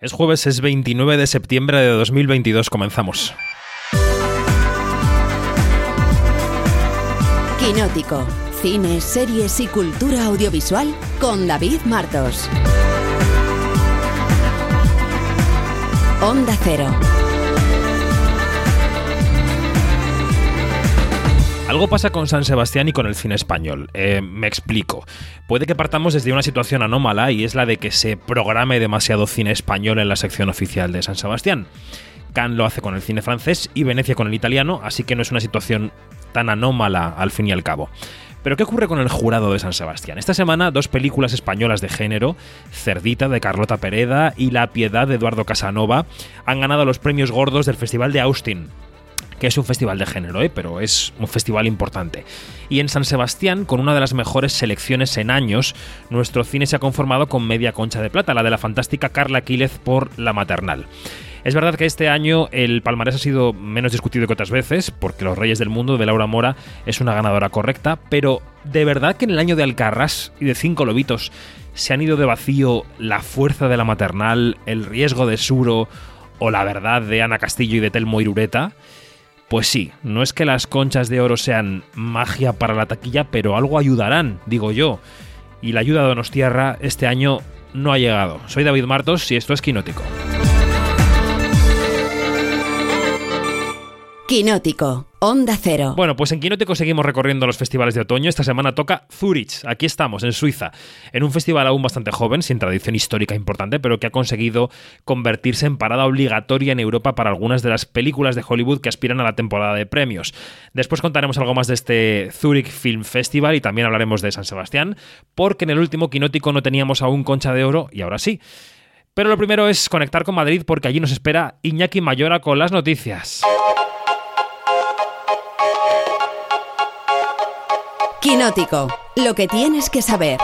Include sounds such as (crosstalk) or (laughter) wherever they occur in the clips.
Es jueves, es 29 de septiembre de 2022, comenzamos. Quinótico, cine, series y cultura audiovisual con David Martos. Onda Cero. Algo pasa con San Sebastián y con el cine español. Eh, me explico. Puede que partamos desde una situación anómala y es la de que se programe demasiado cine español en la sección oficial de San Sebastián. Cannes lo hace con el cine francés y Venecia con el italiano, así que no es una situación tan anómala al fin y al cabo. Pero ¿qué ocurre con el jurado de San Sebastián? Esta semana dos películas españolas de género, Cerdita de Carlota Pereda y La Piedad de Eduardo Casanova, han ganado los premios gordos del Festival de Austin, que es un festival de género, ¿eh? pero es un festival importante. Y en San Sebastián, con una de las mejores selecciones en años, nuestro cine se ha conformado con media concha de plata, la de la fantástica Carla Quílez por La Maternal. Es verdad que este año el palmarés ha sido menos discutido que otras veces, porque Los Reyes del Mundo de Laura Mora es una ganadora correcta, pero ¿de verdad que en el año de Alcarrás y de Cinco Lobitos se han ido de vacío La Fuerza de la Maternal, El Riesgo de Suro o La Verdad de Ana Castillo y de Telmo Irureta? Pues sí, no es que las conchas de oro sean magia para la taquilla, pero algo ayudarán, digo yo. Y la ayuda de Donostierra este año no ha llegado. Soy David Martos y esto es Quinótico. Quinótico, Onda Cero. Bueno, pues en Quinótico seguimos recorriendo los festivales de otoño. Esta semana toca Zurich. Aquí estamos, en Suiza, en un festival aún bastante joven, sin tradición histórica importante, pero que ha conseguido convertirse en parada obligatoria en Europa para algunas de las películas de Hollywood que aspiran a la temporada de premios. Después contaremos algo más de este Zurich Film Festival y también hablaremos de San Sebastián, porque en el último Quinótico no teníamos aún concha de oro y ahora sí. Pero lo primero es conectar con Madrid porque allí nos espera Iñaki Mayora con las noticias. Quinótico, lo que tienes que saber.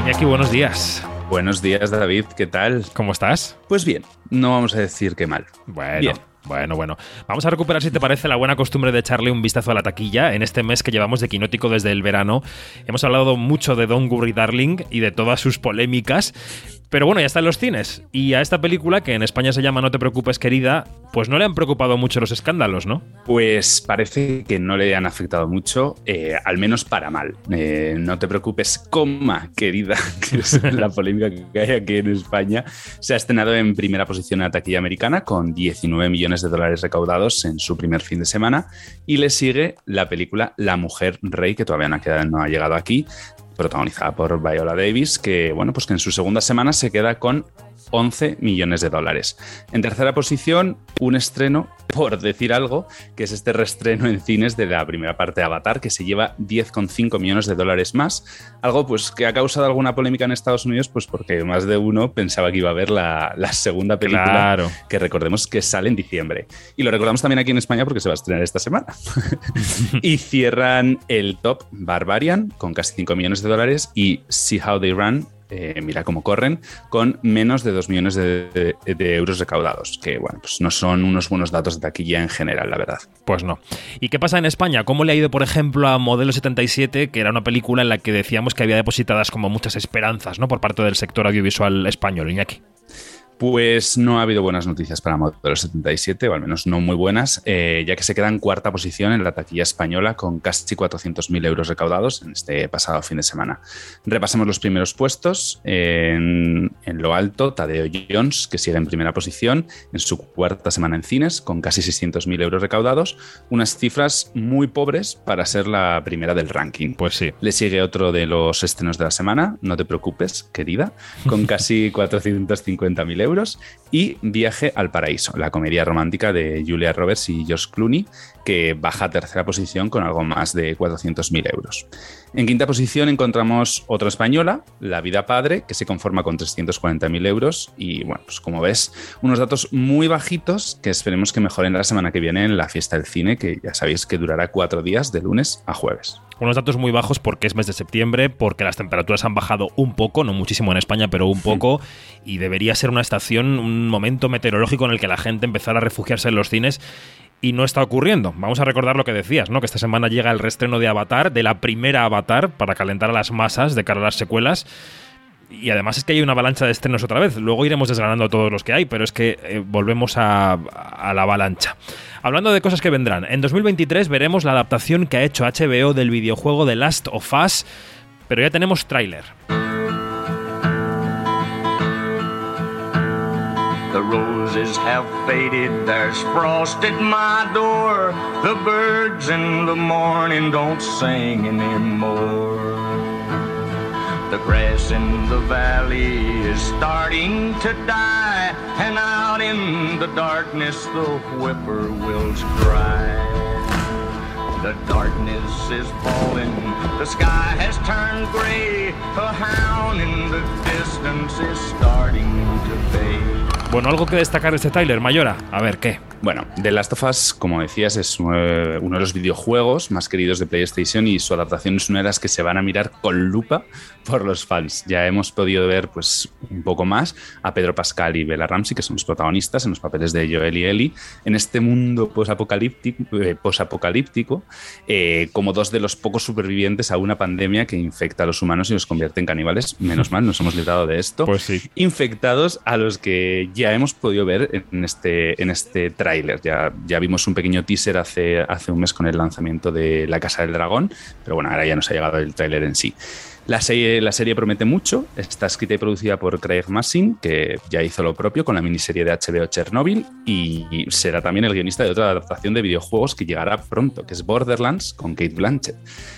Iñaki, buenos días. Buenos días, David. ¿Qué tal? ¿Cómo estás? Pues bien, no vamos a decir que mal. Bueno. Bien. Bueno, bueno. Vamos a recuperar, si te parece, la buena costumbre de echarle un vistazo a la taquilla. En este mes que llevamos de Quinótico desde el verano, hemos hablado mucho de Don Gurry Darling y de todas sus polémicas. Pero bueno, ya está en los cines. Y a esta película, que en España se llama No te preocupes, querida, pues no le han preocupado mucho los escándalos, ¿no? Pues parece que no le han afectado mucho, eh, al menos para mal. Eh, no te preocupes, coma, querida, (laughs) que es la polémica que hay aquí en España. Se ha estrenado en primera posición en la taquilla americana con 19 millones de dólares recaudados en su primer fin de semana. Y le sigue la película La Mujer Rey, que todavía no ha, quedado- no ha llegado aquí, protagonizada por Viola Davis, que bueno, pues que en su segunda semana se queda con 11 millones de dólares. En tercera posición, un estreno, (laughs) por decir algo, que es este reestreno en cines de la primera parte de Avatar, que se lleva 10,5 millones de dólares más. Algo pues que ha causado alguna polémica en Estados Unidos, pues porque más de uno pensaba que iba a ver la, la segunda película, Claro. que recordemos que sale en diciembre. Y lo recordamos también aquí en España porque se va a estrenar esta semana. (laughs) y cierran el top Barbarian con casi 5 millones de dólares y See How They Run, eh, mira cómo corren, con menos de 2 millones de, de- euros recaudados, que bueno, pues no son unos buenos datos de taquilla en general, la verdad. Pues no. ¿Y qué pasa en España? ¿Cómo le ha ido, por ejemplo, a Modelo 77, que era una película en la que decíamos que había depositadas como muchas esperanzas, ¿no? Por parte del sector audiovisual español, Iñaki. Pues no ha habido buenas noticias para Modelo 77, o al menos no muy buenas, eh, ya que se queda en cuarta posición en la taquilla española con casi 400.000 euros recaudados en este pasado fin de semana. Repasamos los primeros puestos. En, en lo alto, Tadeo Jones, que sigue en primera posición en su cuarta semana en cines, con casi 600.000 euros recaudados, unas cifras muy pobres para ser la primera del ranking. Pues sí. Le sigue otro de los estrenos de la semana, No te preocupes, querida, con (laughs) casi 450.000 euros. Y Viaje al Paraíso, la comedia romántica de Julia Roberts y George Clooney, que baja a tercera posición con algo más de 400.000 euros. En quinta posición encontramos otra española, La Vida Padre, que se conforma con 340.000 euros. Y bueno, pues como ves, unos datos muy bajitos que esperemos que mejoren la semana que viene en la fiesta del cine, que ya sabéis que durará cuatro días, de lunes a jueves. Unos datos muy bajos porque es mes de septiembre, porque las temperaturas han bajado un poco, no muchísimo en España, pero un poco, y debería ser una estación, un momento meteorológico en el que la gente empezara a refugiarse en los cines. Y no está ocurriendo. Vamos a recordar lo que decías, ¿no? Que esta semana llega el reestreno de Avatar, de la primera Avatar, para calentar a las masas de cara a las secuelas. Y además es que hay una avalancha de estrenos otra vez. Luego iremos desgranando todos los que hay, pero es que eh, volvemos a, la avalancha. Hablando de cosas que vendrán, en 2023 veremos la adaptación que ha hecho HBO del videojuego The Last of Us, pero ya tenemos tráiler. The roses have faded, there's frost at my door. The birds in the morning don't sing anymore. The grass in the valley is starting to die, and out in the darkness the whippoorwills cry. The darkness is falling, the sky has turned gray. A hound in the distance is starting to fade. Bueno, algo que destacar de este Tyler, Mayora. A ver, ¿qué? Bueno, The Last of Us, como decías, es eh, uno de los videojuegos más queridos de PlayStation y su adaptación es una de las que se van a mirar con lupa por los fans. Ya hemos podido ver pues, un poco más a Pedro Pascal y Bella Ramsey, que son los protagonistas en los papeles de Joel y Ellie, en este mundo posapocalíptico, eh, posapocalíptico eh, como dos de los pocos supervivientes a una pandemia que infecta a los humanos y los convierte en caníbales. Menos mal, nos hemos librado de esto. Pues sí. Infectados a los que ya hemos podido ver en este, en este tráiler. Ya, ya vimos un pequeño teaser hace, hace un mes con el lanzamiento de La Casa del Dragón, pero bueno, ahora ya nos ha llegado el tráiler en sí. La serie, la serie promete mucho, está escrita y producida por Craig Massin, que ya hizo lo propio con la miniserie de HBO Chernobyl, y será también el guionista de otra adaptación de videojuegos que llegará pronto, que es Borderlands con Kate Blanchett.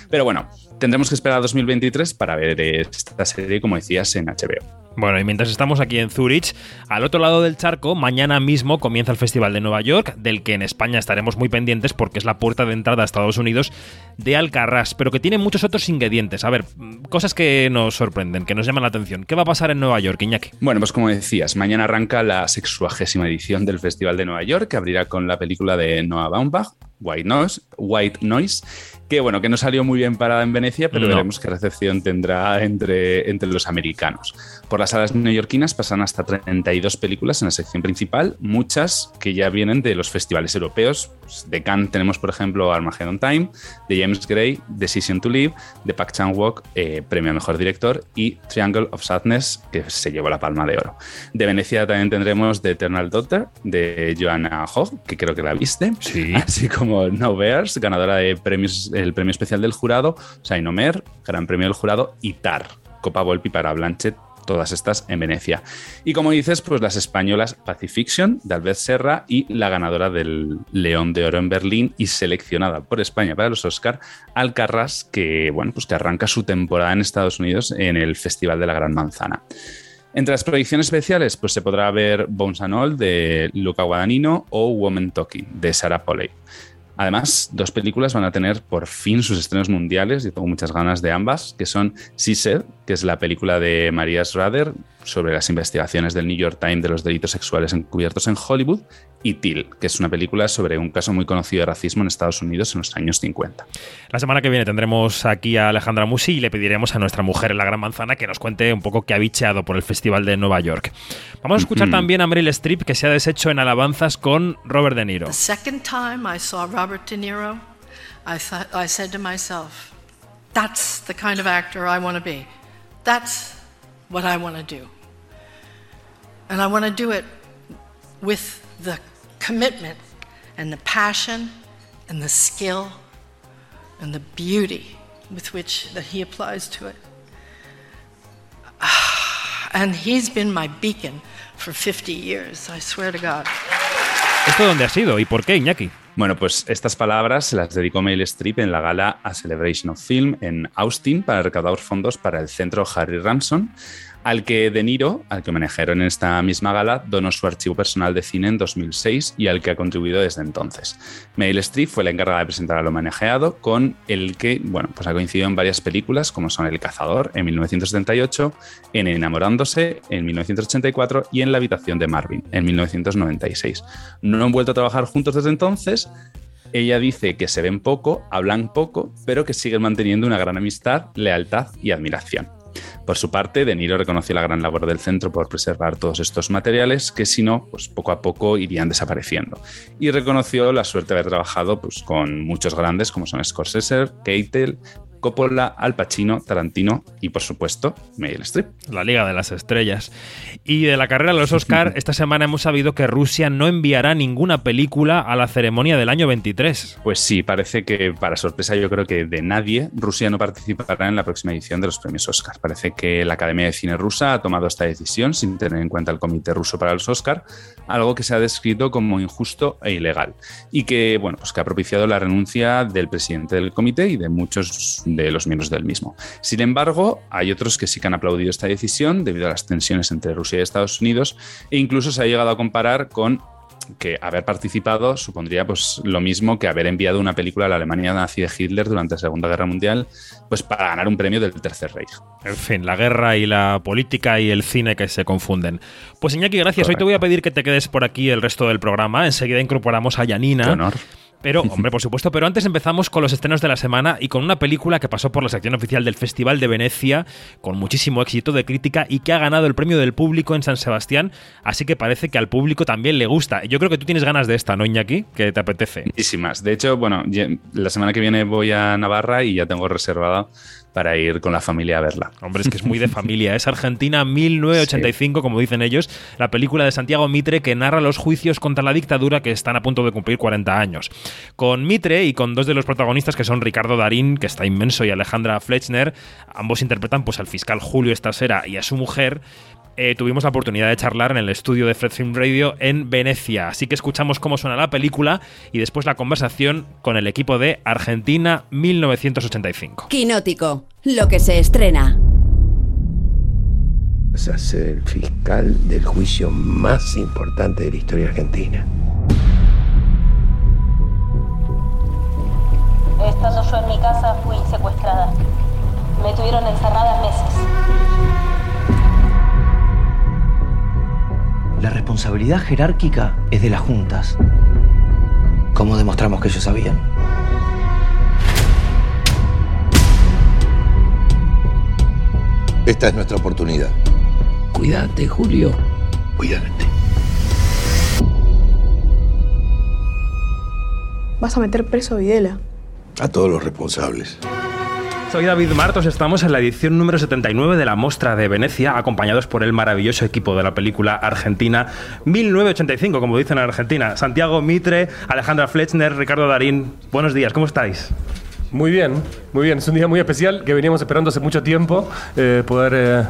Pero bueno, tendremos que esperar a 2023 para ver esta serie, como decías, en HBO. Bueno, y mientras estamos aquí en Zurich, al otro lado del charco, mañana mismo comienza el Festival de Nueva York, del que en España estaremos muy pendientes porque es la puerta de entrada a Estados Unidos de Alcarrás, pero que tiene muchos otros ingredientes. A ver, cosas que nos sorprenden, que nos llaman la atención. ¿Qué va a pasar en Nueva York, Iñaki? Bueno, pues como decías, mañana arranca la sexuagésima edición del Festival de Nueva York, que abrirá con la película de Noah Baumbach, White Noise, White Noise que bueno, que no salió muy bien parada en Venecia, pero No. veremos qué recepción tendrá entre, entre los americanos. Por las salas neoyorquinas pasan hasta 32 películas en la sección principal, muchas que ya vienen de los festivales europeos. Pues, de Cannes tenemos, por ejemplo, Armageddon Time, de James Gray, Decision to Live, de Park Chan-wook, eh, premio a mejor director, y Triangle of Sadness, que se llevó la palma de oro. De Venecia también tendremos The Eternal Daughter, de Joanna Hogg, que creo que la viste. Sí. (laughs) Así como No Bears, ganadora de premios, el premio especial del jurado, Sainomer, gran premio del jurado, y Tar, Copa Volpi para Blanchett, todas estas en Venecia. Y como dices, pues las españolas Pacifiction, de Albert Serra, y la ganadora del León de Oro en Berlín y seleccionada por España para los Oscar, Alcarrás, que, bueno, pues que arranca su temporada en Estados Unidos en el Festival de la Gran Manzana. Entre las proyecciones especiales, pues se podrá ver Bones and All de Luca Guadagnino o Woman Talking de Sarah Polley. Además, dos películas van a tener por fin sus estrenos mundiales, y tengo muchas ganas de ambas, que son Caesar, que es la película de Maria Schrader sobre las investigaciones del New York Times de los delitos sexuales encubiertos en Hollywood, y Till, que es una película sobre un caso muy conocido de racismo en Estados Unidos en los años 50. La semana que viene tendremos aquí a Alejandra Musi y le pediremos a nuestra mujer en la Gran Manzana que nos cuente un poco qué ha bicheado por el Festival de Nueva York. Vamos a escuchar también a Meryl Streep que se ha deshecho en alabanzas con Robert De Niro. The second time I saw Robert De Niro, I, thought, I said to myself, that's the kind of actor I want to be. That's what I want to do. And I want to do it with the commitment and the passion and the skill and the beauty with which that he applies to it. (sighs) And he's been my beacon for 50 years, I swear to God. ¿Esto dónde ha sido y por qué, Iñaki? Bueno, pues estas palabras se las dedicó Meryl Streep en la gala A Celebration of Film en Austin para recaudar fondos para el centro Harry Ramson, al que De Niro, al que homenajearon en esta misma gala, donó su archivo personal de cine en 2006 y al que ha contribuido desde entonces. Meryl Streep fue la encargada de presentar al homenajeado, con el que, bueno, pues ha coincidido en varias películas como son El Cazador en 1978, en Enamorándose en 1984 y en La habitación de Marvin en 1996. No han vuelto a trabajar juntos desde entonces, ella dice que se ven poco, hablan poco, pero que siguen manteniendo una gran amistad, lealtad y admiración. Por su parte, De Niro reconoció la gran labor del centro por preservar todos estos materiales que si no, pues poco a poco irían desapareciendo. Y reconoció la suerte de haber trabajado pues, con muchos grandes como son Scorsese, Keitel, Coppola, Al Pacino, Tarantino y, por supuesto, Meryl Streep. La Liga de las Estrellas. Y de la carrera de los Oscar, (laughs) esta semana hemos sabido que Rusia no enviará ninguna película a la ceremonia del año 23. Pues sí, parece que, para sorpresa yo creo que de nadie, Rusia no participará en la próxima edición de los premios Oscar. Parece que la Academia de Cine rusa ha tomado esta decisión sin tener en cuenta el Comité Ruso para los Oscar, algo que se ha descrito como injusto e ilegal y que, bueno, pues que ha propiciado la renuncia del presidente del comité y de muchos de los miembros del mismo. Sin embargo, hay otros que sí que han aplaudido esta decisión debido a las tensiones entre Rusia y Estados Unidos e incluso se ha llegado a comparar con que haber participado supondría pues lo mismo que haber enviado una película a la Alemania nazi de Hitler durante la Segunda Guerra Mundial pues para ganar un premio del Tercer Reich. En fin, la guerra y la política y el cine que se confunden. Pues Iñaki, gracias. Hoy te voy a pedir que te quedes por aquí el resto del programa. Enseguida incorporamos a Yanina. honor. Pero, hombre, por supuesto, pero antes empezamos con los estrenos de la semana y con una película que pasó por la sección oficial del Festival de Venecia con muchísimo éxito de crítica y que ha ganado el premio del público en San Sebastián, así que parece que al público también le gusta. Yo creo que tú tienes ganas de esta, ¿no, Iñaki? Que te apetece. Muchísimas. De hecho, bueno, la semana que viene voy a Navarra y ya tengo reservado para ir con la familia a verla. Hombre, es que es muy de familia. Es Argentina (laughs) 1985, como dicen ellos, la película de Santiago Mitre que narra los juicios contra la dictadura que están a punto de cumplir 40 años. Con Mitre y con dos de los protagonistas que son Ricardo Darín, que está inmenso, y Alejandra Flechner, ambos interpretan pues al fiscal Julio Estasera y a su mujer, eh, tuvimos la oportunidad de charlar en el estudio de Fred Film Radio en Venecia. Así que escuchamos cómo suena la película y después la conversación con el equipo de Argentina 1985. Quinótico, lo que se estrena. Vas a ser el fiscal del juicio más importante de la historia argentina. Estando yo en mi casa fui secuestrada. Me tuvieron encerrada meses. La responsabilidad jerárquica es de las juntas. ¿Cómo demostramos que ellos sabían? Esta es nuestra oportunidad. Cuídate, Julio. Cuídate. Vas a meter preso a Videla. A todos los responsables. Soy David Martos, estamos en la edición número 79 de la Mostra de Venecia, acompañados por el maravilloso equipo de la película Argentina 1985, como dicen en Argentina. Santiago Mitre, Alejandra Flechner, Ricardo Darín. Buenos días, ¿cómo estáis? Muy bien, muy bien. Es un día muy especial que veníamos esperando hace mucho tiempo eh, poder eh,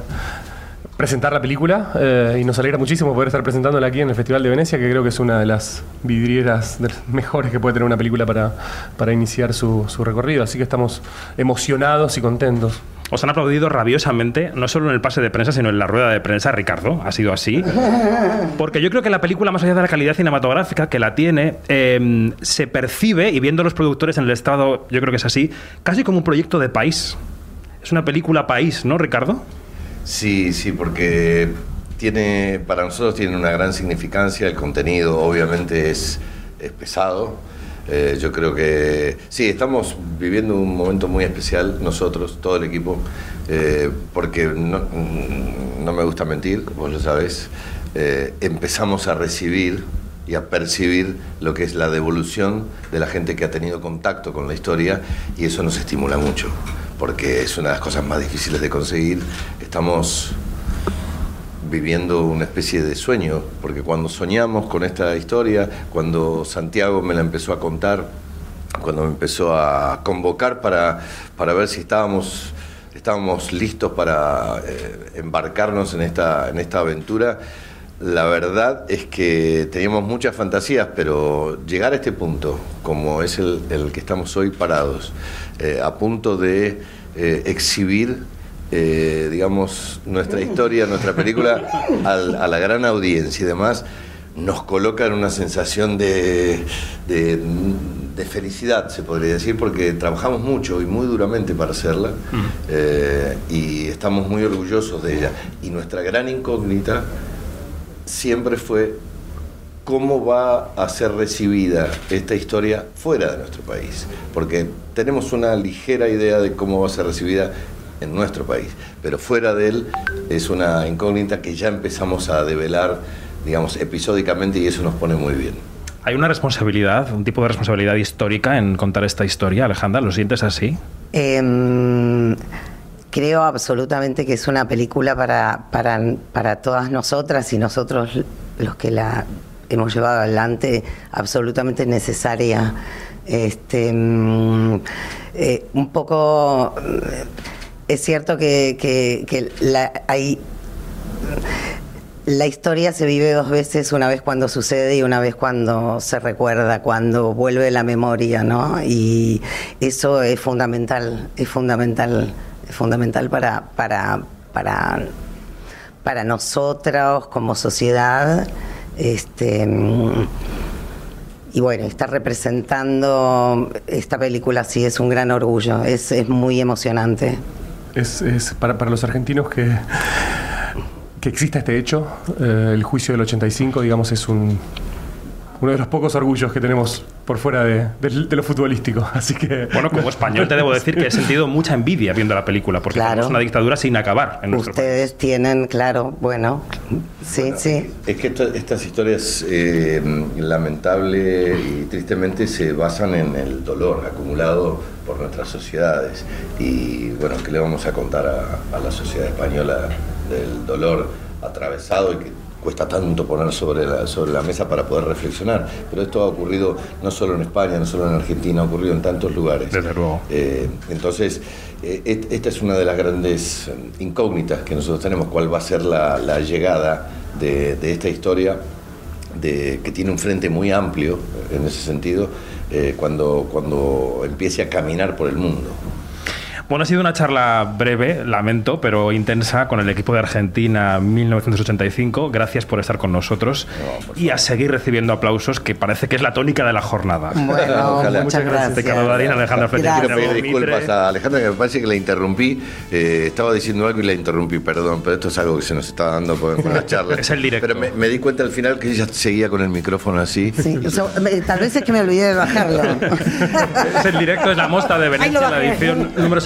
presentar la película eh, y nos alegra muchísimo poder estar presentándola aquí en el Festival de Venecia, que creo que es una de las vidrieras de las mejores que puede tener una película para, para iniciar su, recorrido. Así que estamos emocionados y contentos. Os han aplaudido rabiosamente, no solo en el pase de prensa, sino en la rueda de prensa, Ricardo. Ha sido así. Porque yo creo que la película, más allá de la calidad cinematográfica que la tiene, eh, se percibe, y viendo los productores en el estado, yo creo que es así, casi como un proyecto de país. Es una película país, ¿no, Ricardo? Sí, sí, porque tiene, para nosotros tiene una gran significancia. El contenido, obviamente, es, es pesado. Eh, yo creo que sí, estamos viviendo un momento muy especial nosotros, todo el equipo, eh, porque no, no, me gusta mentir, vos lo sabés, eh, empezamos a recibir y a percibir lo que es la devolución de la gente que ha tenido contacto con la historia y eso nos estimula mucho, porque es una de las cosas más difíciles de conseguir. Estamos viviendo una especie de sueño, porque cuando soñamos con esta historia, cuando Santiago me la empezó a contar, cuando me empezó a convocar para, para ver si estábamos, estábamos listos para eh, embarcarnos en esta, en esta aventura, la verdad es que teníamos muchas fantasías, pero llegar a este punto, como es el, el que estamos hoy parados, eh, a punto de eh, exhibir eh, digamos, nuestra historia, nuestra película al, a la gran audiencia y demás, nos coloca en una sensación de, de, de, felicidad, se podría decir, porque trabajamos mucho y muy duramente para hacerla eh, y estamos muy orgullosos de ella. Y nuestra gran incógnita siempre fue cómo va a ser recibida esta historia fuera de nuestro país, porque tenemos una ligera idea de cómo va a ser recibida en nuestro país, pero fuera de él es una incógnita que ya empezamos a develar, digamos, episódicamente y eso nos pone muy bien. Hay una responsabilidad, un tipo de responsabilidad histórica en contar esta historia, Alejandra, ¿lo sientes así? Em, creo absolutamente que es una película para, para, para todas nosotras y nosotros los que la hemos llevado adelante, absolutamente necesaria. Este, mm, eh, un poco, eh, es cierto que, que- que la, hay la historia se vive dos veces, una vez cuando sucede y una vez cuando se recuerda, cuando vuelve la memoria, ¿no? Y eso es fundamental, es fundamental, fundamental para, para, para, para nosotros como sociedad. Este, y bueno, estar representando esta película sí es un gran orgullo, es, es muy emocionante. Es, es para, para los argentinos que, que exista este hecho, eh, el juicio del 85, digamos, es un, uno de los pocos orgullos que tenemos por fuera de, de- de lo futbolístico. (laughs) Así que. Bueno, como español te debo decir que he sentido mucha envidia viendo la película, porque Claro. es una dictadura sin acabar en nuestro. Ustedes tienen, claro, bueno, sí, sí. Es que esto- estas historias eh, lamentable y tristemente se basan en el dolor acumulado por nuestras sociedades. Y bueno, ¿qué le vamos a contar a, a la sociedad española del dolor atravesado y que cuesta tanto poner sobre la, sobre la mesa para poder reflexionar? Pero esto ha ocurrido no solo en España, no solo en Argentina, ha ocurrido en tantos lugares. Desde luego. Eh, entonces, eh, esta es una de las grandes eh, incógnitas que nosotros tenemos, cuál va a ser la, la llegada de, de esta historia, de, que tiene un frente muy amplio en ese sentido, eh, cuando, cuando empiece a caminar por el mundo. Bueno, ha sido una charla breve, lamento, pero intensa con el equipo de Argentina 1985. Gracias por estar con nosotros y a seguir recibiendo aplausos, que parece que es la tónica de la jornada. Bueno, (laughs) Ojalá. muchas gracias. Ricardo Darín, Alejandra Gracias. Quiero disculpas a Alejandra, que me parece que la interrumpí. Eh, estaba diciendo algo y la interrumpí, perdón, pero esto es algo que se nos está dando con, con la charla. (laughs) Es el directo. Pero me, me di cuenta al final que ella seguía con el micrófono así. Sí, eso, me- tal vez es que me olvidé de bajarlo. Es el directo, es la mosta de Venecia, la edición número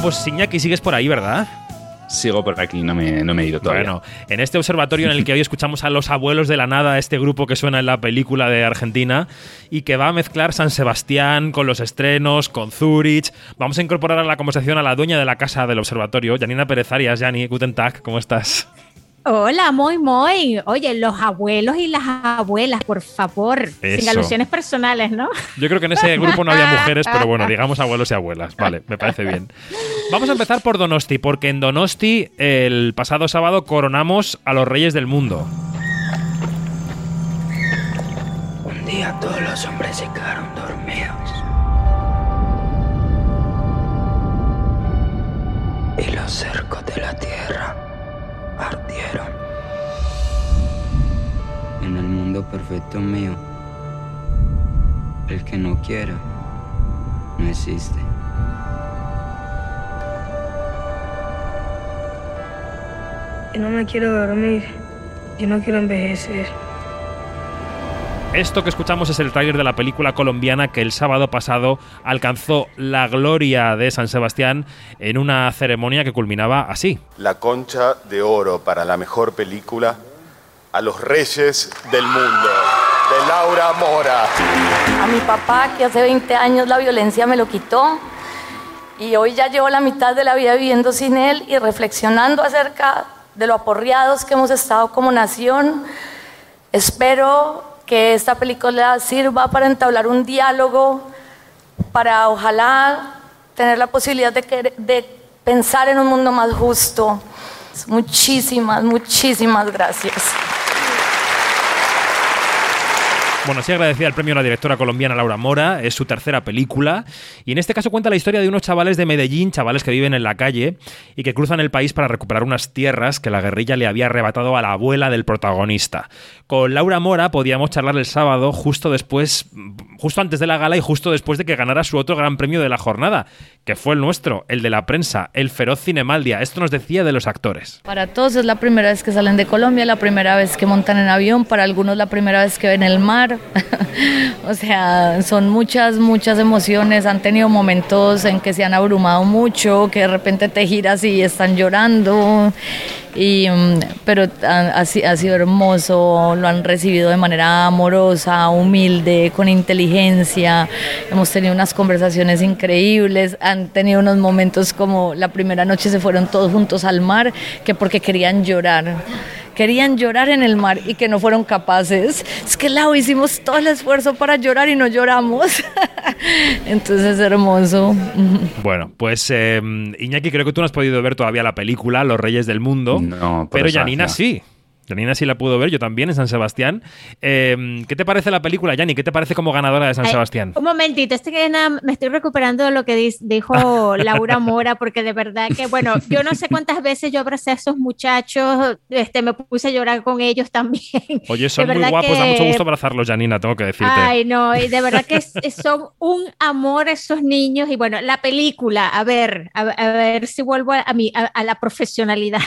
Bueno, pues Iñaki, sigues por ahí, ¿verdad? Sigo por aquí, no me, no me he ido todavía. Bueno, en este observatorio en el que hoy escuchamos a los abuelos de la nada, este grupo que suena en la película de Argentina y que va a mezclar San Sebastián con los estrenos, con Zurich. Vamos a incorporar a la conversación a la dueña de la casa del observatorio, Janina Pérez Arias. Jani, guten Tag, ¿cómo estás? Hola, muy, muy. Oye, los abuelos y las abuelas, por favor. Sin alusiones personales, ¿no? Yo creo que en ese grupo no había (laughs) mujeres, pero bueno, digamos abuelos y abuelas. Vale, me parece bien. Vamos a empezar por Donosti, porque en Donosti el pasado sábado coronamos a los reyes del mundo. Un día todos los hombres se quedaron dormidos. Y los cercos de la tierra ardieron. En el mundo perfecto mío, el que no quiera, no existe. Yo no me quiero dormir. Yo no quiero envejecer. Esto que escuchamos es el tráiler de la película colombiana que el sábado pasado alcanzó la gloria de San Sebastián en una ceremonia que culminaba así. La concha de oro para la mejor película a los reyes del mundo, de Laura Mora. A mi papá, que hace 20 años la violencia me lo quitó, y hoy ya llevo la mitad de la vida viviendo sin él y reflexionando acerca de lo aporreados que hemos estado como nación. Espero que esta película sirva para entablar un diálogo, para ojalá tener la posibilidad de, querer- de pensar en un mundo más justo. Muchísimas, muchísimas gracias. Bueno, sí agradecida el premio a la directora colombiana Laura Mora, es su tercera película, y en este caso cuenta la historia de unos chavales de Medellín, chavales que viven en la calle y que cruzan el país para recuperar unas tierras que la guerrilla le había arrebatado a la abuela del protagonista. Con Laura Mora podíamos charlar el sábado justo después, justo antes de la gala y justo después de que ganara su otro gran premio de la jornada, que fue el nuestro, el de la prensa, el Feroz Cinemaldia. Esto nos decía de los actores. Para todos es la primera vez que salen de Colombia, la primera vez que montan en avión, para algunos la primera vez que ven el mar. (laughs) o sea, son muchas, muchas emociones. Han tenido momentos en que se han abrumado mucho, que de repente te giras y están llorando. Y, mm, pero ha, ha si- ha sido hermoso, lo han recibido de manera amorosa, humilde, con inteligencia. Hemos tenido unas conversaciones increíbles, han tenido unos momentos como la primera noche se fueron todos juntos al mar, que porque querían llorar. Querían llorar en el mar y que no fueron capaces. Es que Lau, hicimos todo el esfuerzo para llorar y no lloramos. (laughs) Entonces es hermoso. Bueno, pues eh, Iñaki, creo que tú no has podido ver todavía la película Los Reyes del Mundo, No, pero Janina desgracia. sí. Janina sí la pudo ver, yo también en San Sebastián. Eh, ¿Qué te parece la película, Yanni? ¿Qué te parece como ganadora de San Ay, Sebastián? Un momentito, que nada, me estoy recuperando de lo que dijo (laughs) Laura Mora, porque de verdad que, bueno, yo no sé cuántas veces yo abracé a esos muchachos, este, me puse a llorar con ellos también. (laughs) Oye, son de muy guapos, da mucho que- gusto abrazarlos, Janina, tengo que decirte. Ay, no, y de verdad que (laughs) es- son un amor esos niños. Y bueno, la película, a ver, a, a ver si vuelvo a, a mi, a, a la profesionalidad.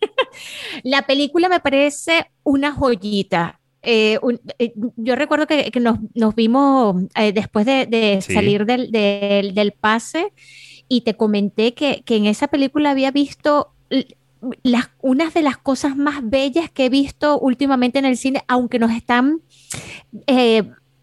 (laughs) la película me parece una joyita. Eh, un- eh, yo recuerdo que, que nos, nos vimos eh, después de, de Sí. salir del, del- del pase y te comenté que, que en esa película había visto las, unas de las cosas más bellas que he visto últimamente en el cine, aunque nos están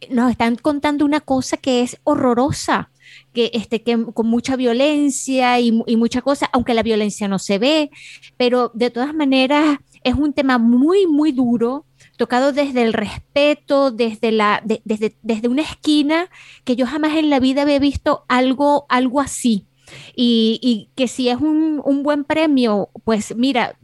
nos están contando una cosa que es horrorosa, que, este, que con mucha violencia y, y mucha cosa, aunque la violencia no se ve, pero de todas maneras es un tema muy, muy duro, tocado desde el respeto, desde, la, de- desde, desde una esquina que yo jamás en la vida había visto algo, algo así. Y, y que si es un, un buen premio, pues mira,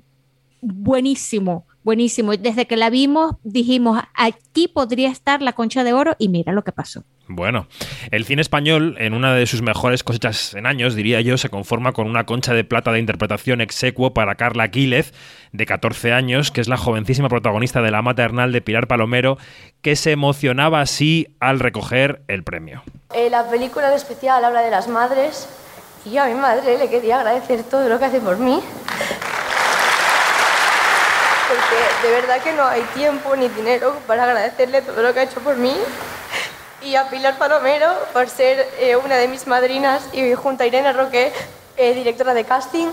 buenísimo, buenísimo. Desde que la vimos dijimos, aquí podría estar la concha de oro y mira lo que pasó. Bueno, el cine español, en una de sus mejores cosechas en años, diría yo, se conforma con una concha de plata de interpretación execuo para Carla Quílez, de 14 años, que es la jovencísima protagonista de La Maternal de Pilar Palomero, que se emocionaba así al recoger el premio. Eh, la película en especial habla de las madres y yo a mi madre le quería agradecer todo lo que hace por mí. De verdad que no hay tiempo ni dinero para agradecerle todo lo que ha hecho por mí. Y a Pilar Palomero por ser eh, una de mis madrinas y junto a Irene Roque, eh, directora de casting,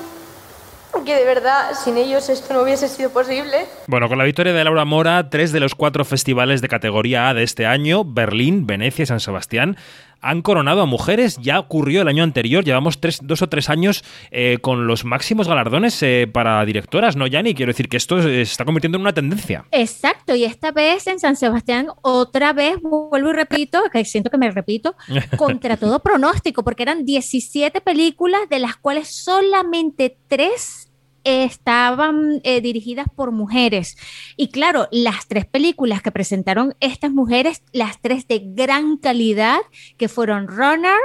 que de verdad sin ellos esto no hubiese sido posible. Bueno, con la victoria de Laura Mora, tres de los cuatro festivales de categoría A de este año, Berlín, Venecia y San Sebastián, han coronado a mujeres. Ya ocurrió el año anterior, llevamos tres, dos o tres años eh, con los máximos galardones eh, para directoras, ¿no, Yanni? Quiero decir que esto se está convirtiendo en una tendencia. Exacto, y esta vez en San Sebastián, otra vez, vuelvo y repito, que siento que me repito, (laughs) contra todo pronóstico, porque eran 17 películas, de las cuales solamente tres estaban eh, dirigidas por mujeres. Y claro, las tres películas que presentaron estas mujeres, las tres de gran calidad, que fueron Runner,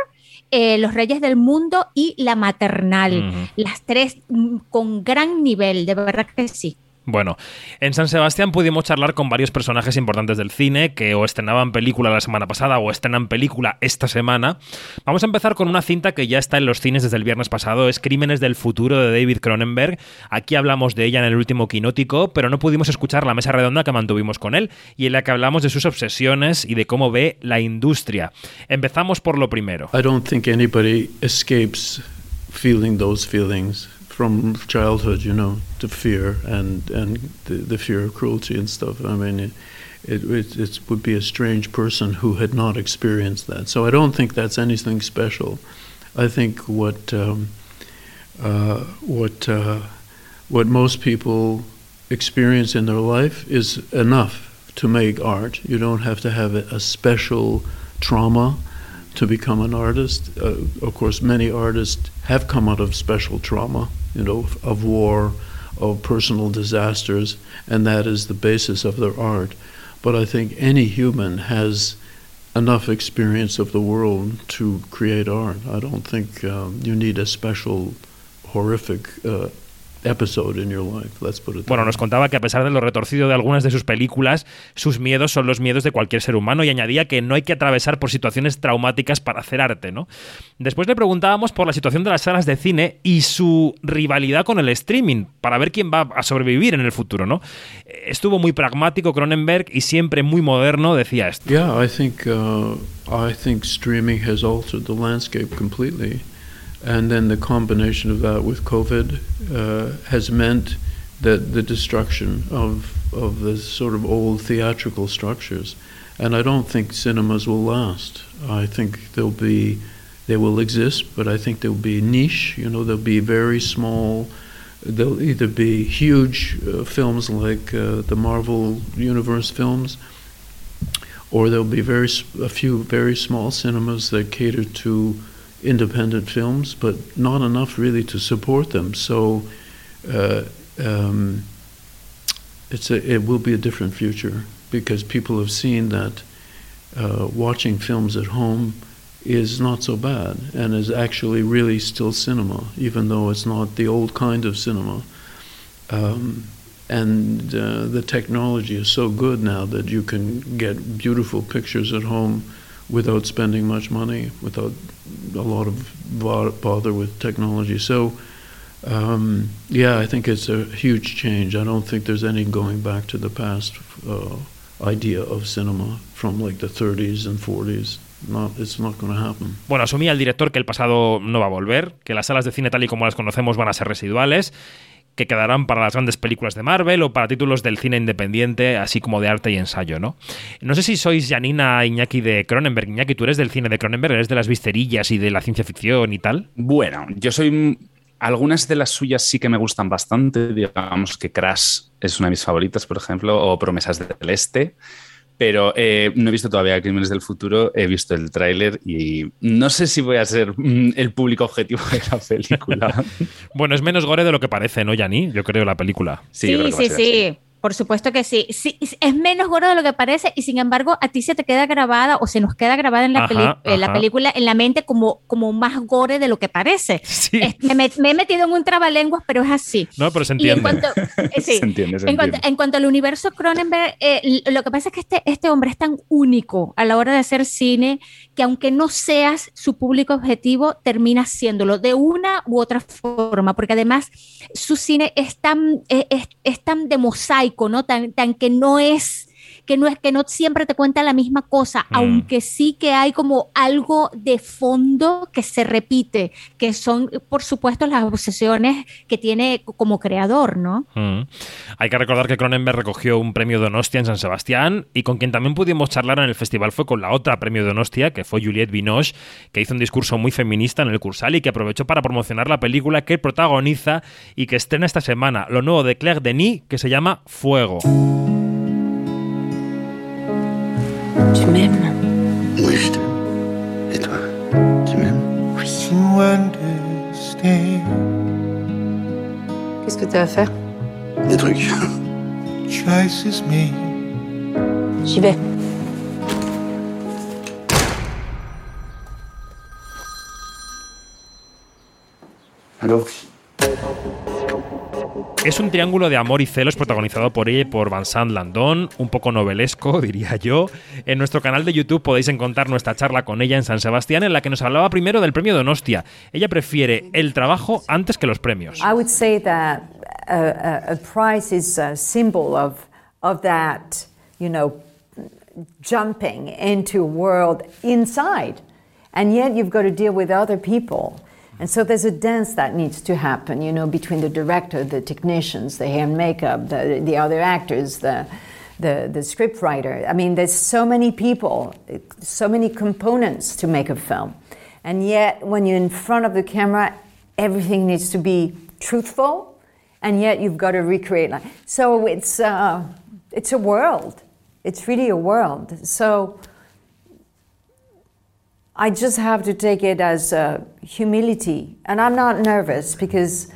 eh, Los Reyes del Mundo y La Maternal. Las tres mm, con gran nivel, de verdad que sí. Bueno, en San Sebastián pudimos charlar con varios personajes importantes del cine que o estrenaban película la semana pasada o estrenan película esta semana. Vamos a empezar con una cinta que ya está en los cines desde el viernes pasado, es Crímenes del Futuro de David Cronenberg. Aquí hablamos de ella en el último quinótico, pero no pudimos escuchar la mesa redonda que mantuvimos con él y en la que hablamos de sus obsesiones y de cómo ve la industria. Empezamos por lo primero. I don't think anybody escapes feeling those feelings from childhood, you know, the fear and and the, the fear of cruelty and stuff. I mean, it, it, it, it would be a strange person who had not experienced that. So I don't think that's anything special. I think what um, uh, what uh, what most people experience in their life is enough to make art. You don't have to have a, special trauma to become an artist. Uh, of course, many artists have come out of special trauma, you know, of war, of personal disasters, and that is the basis of their art. but I think any human has enough experience of the world to create art. I don't think um, you need a special horrific uh, episode in your life. Let's put it. Bueno, nos contaba que a pesar de lo retorcido de algunas de sus películas, sus miedos son los miedos de cualquier ser humano y añadía que no hay que atravesar por situaciones traumáticas para hacer arte, ¿no? Después le preguntábamos por la situación de las salas de cine y su rivalidad con el streaming, para ver quién va a sobrevivir en el futuro, ¿no? Estuvo muy pragmático Cronenberg y siempre muy moderno, decía esto. Yeah, I think uh, I think streaming has altered the landscape completely. And then the combination of that with COVID uh, has meant that the destruction of, of the sort of old theatrical structures. And I don't think cinemas will last. I think they'll be, they will exist, but I think they'll be niche. You know, they'll be very small. They'll either be huge uh, films like uh, the Marvel Universe films, or there'll be very a few very small cinemas that cater to independent films, but not enough really to support them. So uh, um, it's a, it will be a different future because people have seen that uh, watching films at home is not so bad and is actually really still cinema, even though it's not the old kind of cinema. Um, and uh, the technology is so good now that you can get beautiful pictures at home without spending much money, without a lot of bother with technology. So, um, yeah, I think it's a huge change. I don't think there's any going back to the past uh, idea of cinema from like the 30s and 40s. Not, it's not going to happen. Bueno, asumía el director que el pasado no va a volver, que las salas de cine tal y como las conocemos van a ser residuales, que quedarán para las grandes películas de Marvel o para títulos del cine independiente, así como de arte y ensayo, ¿no? No sé si sois Janina Iñaki de Cronenberg. Iñaki, tú eres del cine de Cronenberg, eres de las visterillas y de la ciencia ficción y tal. Bueno, yo soy. Algunas de las suyas sí que me gustan bastante. Digamos que Crash es una de mis favoritas, por ejemplo, o Promesas del Este. Pero eh, no he visto todavía Crímenes del Futuro, he visto el tráiler y no sé si voy a ser mm, el público objetivo de la película. (laughs) Bueno, es menos gore de lo que parece, ¿no, Yani? Yo creo la película. Sí, sí, sí. Por supuesto que sí. sí. Es menos gordo de lo que parece y sin embargo a ti se te queda grabada o se nos queda grabada en la, Ajá, peli- en la ajá. película en la mente como, como más gore de lo que parece. Es- me, me he metido en un trabalenguas, pero es así. No, pero se en entiende. cuanto, (laughs) eh, sí. Se entiende, se en, cuanto, entiende. en cuanto al universo Cronenberg, eh, lo que pasa es que este, este hombre es tan único a la hora de hacer cine que aunque no seas su público objetivo, terminas siéndolo de una u otra forma, porque además su cine es tan, eh, es, es tan de mosaico, ¿no? Tan, tan que no es que no es que no siempre te cuenta la misma cosa, Mm. aunque sí que hay como algo de fondo que se repite, que son, por supuesto, las obsesiones que tiene como creador, ¿no? Mm. Hay que recordar que Cronenberg recogió un premio Donostia en San Sebastián y con quien también pudimos charlar en el festival fue con la otra premio Donostia, que fue Juliette Binoche, que hizo un discurso muy feminista en el Cursal y que aprovechó para promocionar la película que protagoniza y que estrena esta semana, lo nuevo de Claire Denis, que se llama Fuego. Tu m'aimes Oui, je t'aime. Et toi Tu m'aimes? Qu'est-ce que tu vas faire? Des trucs. J'y vais. Allô? Es un triángulo de amor y celos protagonizado por ella y por Vincent Landon, un poco novelesco, (laughs) diría yo. En nuestro canal de YouTube podéis encontrar nuestra charla con ella en San Sebastián, en la que nos hablaba primero del premio Donostia. Ella prefiere el trabajo antes que los premios. I would say that a, a, a prize is a symbol of, of that, you know, jumping into a world inside. And yet you've got to deal with other people. And so there's a dance that needs to happen, you know, between the director, the technicians, the hair and makeup, the, the other actors, the, the, the script writer. I mean, there's so many people, so many components to make a film. And yet, when you're in front of the camera, everything needs to be truthful, and yet you've got to recreate. Life. so it's, uh, it's a world. It's really a world. So I just have to take it as uh, humility. And I'm not nervous because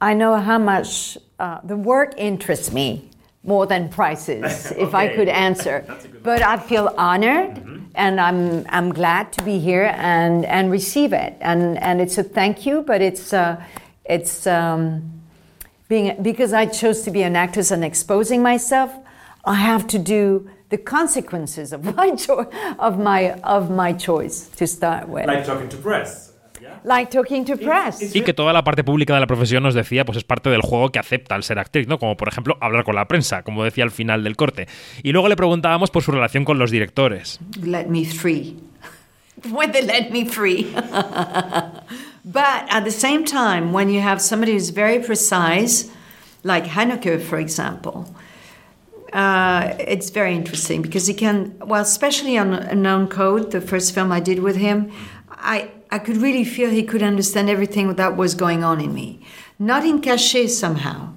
I know how much uh, the work interests me, more than prices, (laughs) if I could answer. (laughs) But I feel honored and I'm, I'm glad to be here and, and receive it. And, and it's a thank you, but it's, uh, it's um, being, because I chose to be an actress and exposing myself, I have to do the consequences of (laughs) my, cho- of my, of my choice to start with. talking to press. Like talking to press. Y que toda la parte pública de la profesión nos decía, pues es parte del juego que acepta al ser actriz, ¿no? Como por ejemplo hablar con la prensa, como decía al final del corte. Y luego le preguntábamos por su relación con los directores. let me free. (laughs) when they let me free. (laughs) but at the same time, when you have somebody who's very precise, like Haneke, for example, uh, it's very interesting because he can, well, especially on Unknown Code, the first film I did with him, I, I could really feel he could understand everything that was going on in me. Not in cachet somehow.